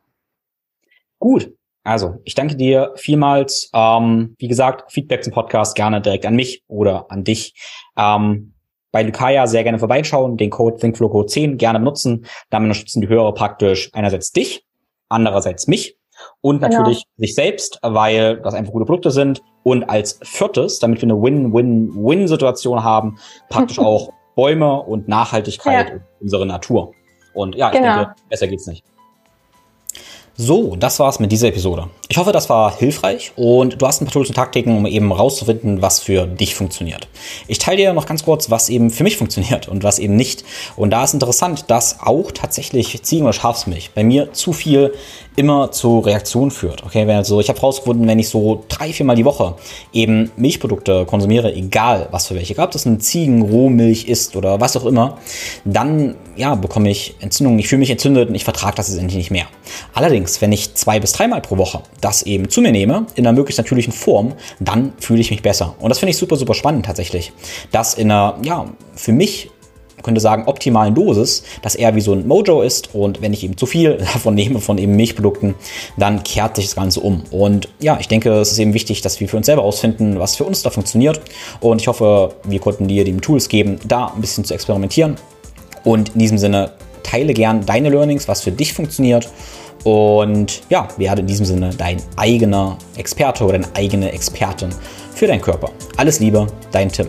Gut. Also, ich danke dir vielmals. Ähm, wie gesagt, Feedback zum Podcast gerne direkt an mich oder an dich. Ähm, bei Lukaya sehr gerne vorbeischauen, den Code ThinkFlowCode10 gerne benutzen. Damit unterstützen die Hörer praktisch einerseits dich, andererseits mich und genau. natürlich genau. sich selbst, weil das einfach gute Produkte sind. Und als viertes, damit wir eine Win-Win-Win-Situation haben, praktisch auch Bäume und Nachhaltigkeit ja. unsere Natur. Und ja, ich genau. denke, besser geht's nicht. So, das war's mit dieser Episode. Ich hoffe, das war hilfreich und du hast ein paar Tools und Taktiken, um eben rauszufinden, was für dich funktioniert. Ich teile dir noch ganz kurz, was eben für mich funktioniert und was eben nicht. Und da ist interessant, dass auch tatsächlich Ziegen- oder Schafsmilch bei mir zu viel immer zu Reaktionen führt. Okay, wenn also ich habe herausgefunden, wenn ich so drei, viermal die Woche eben Milchprodukte konsumiere, egal was für welche, egal ob das eine Ziegen-Rohmilch ist oder was auch immer, dann ja bekomme ich Entzündungen, ich fühle mich entzündet und ich vertrage das endlich nicht mehr. Allerdings, wenn ich zwei bis dreimal pro Woche das eben zu mir nehme, in einer möglichst natürlichen Form, dann fühle ich mich besser. Und das finde ich super, super spannend tatsächlich. Das in einer, ja, für mich könnte sagen, optimalen Dosis, das eher wie so ein Mojo ist und wenn ich eben zu viel davon nehme, von eben Milchprodukten, dann kehrt sich das Ganze um. Und ja, ich denke, es ist eben wichtig, dass wir für uns selber ausfinden, was für uns da funktioniert und ich hoffe, wir konnten dir die Tools geben, da ein bisschen zu experimentieren und in diesem Sinne teile gern deine Learnings, was für dich funktioniert und ja, werde in diesem Sinne dein eigener Experte oder deine eigene Expertin für deinen Körper. Alles Liebe, dein Tim.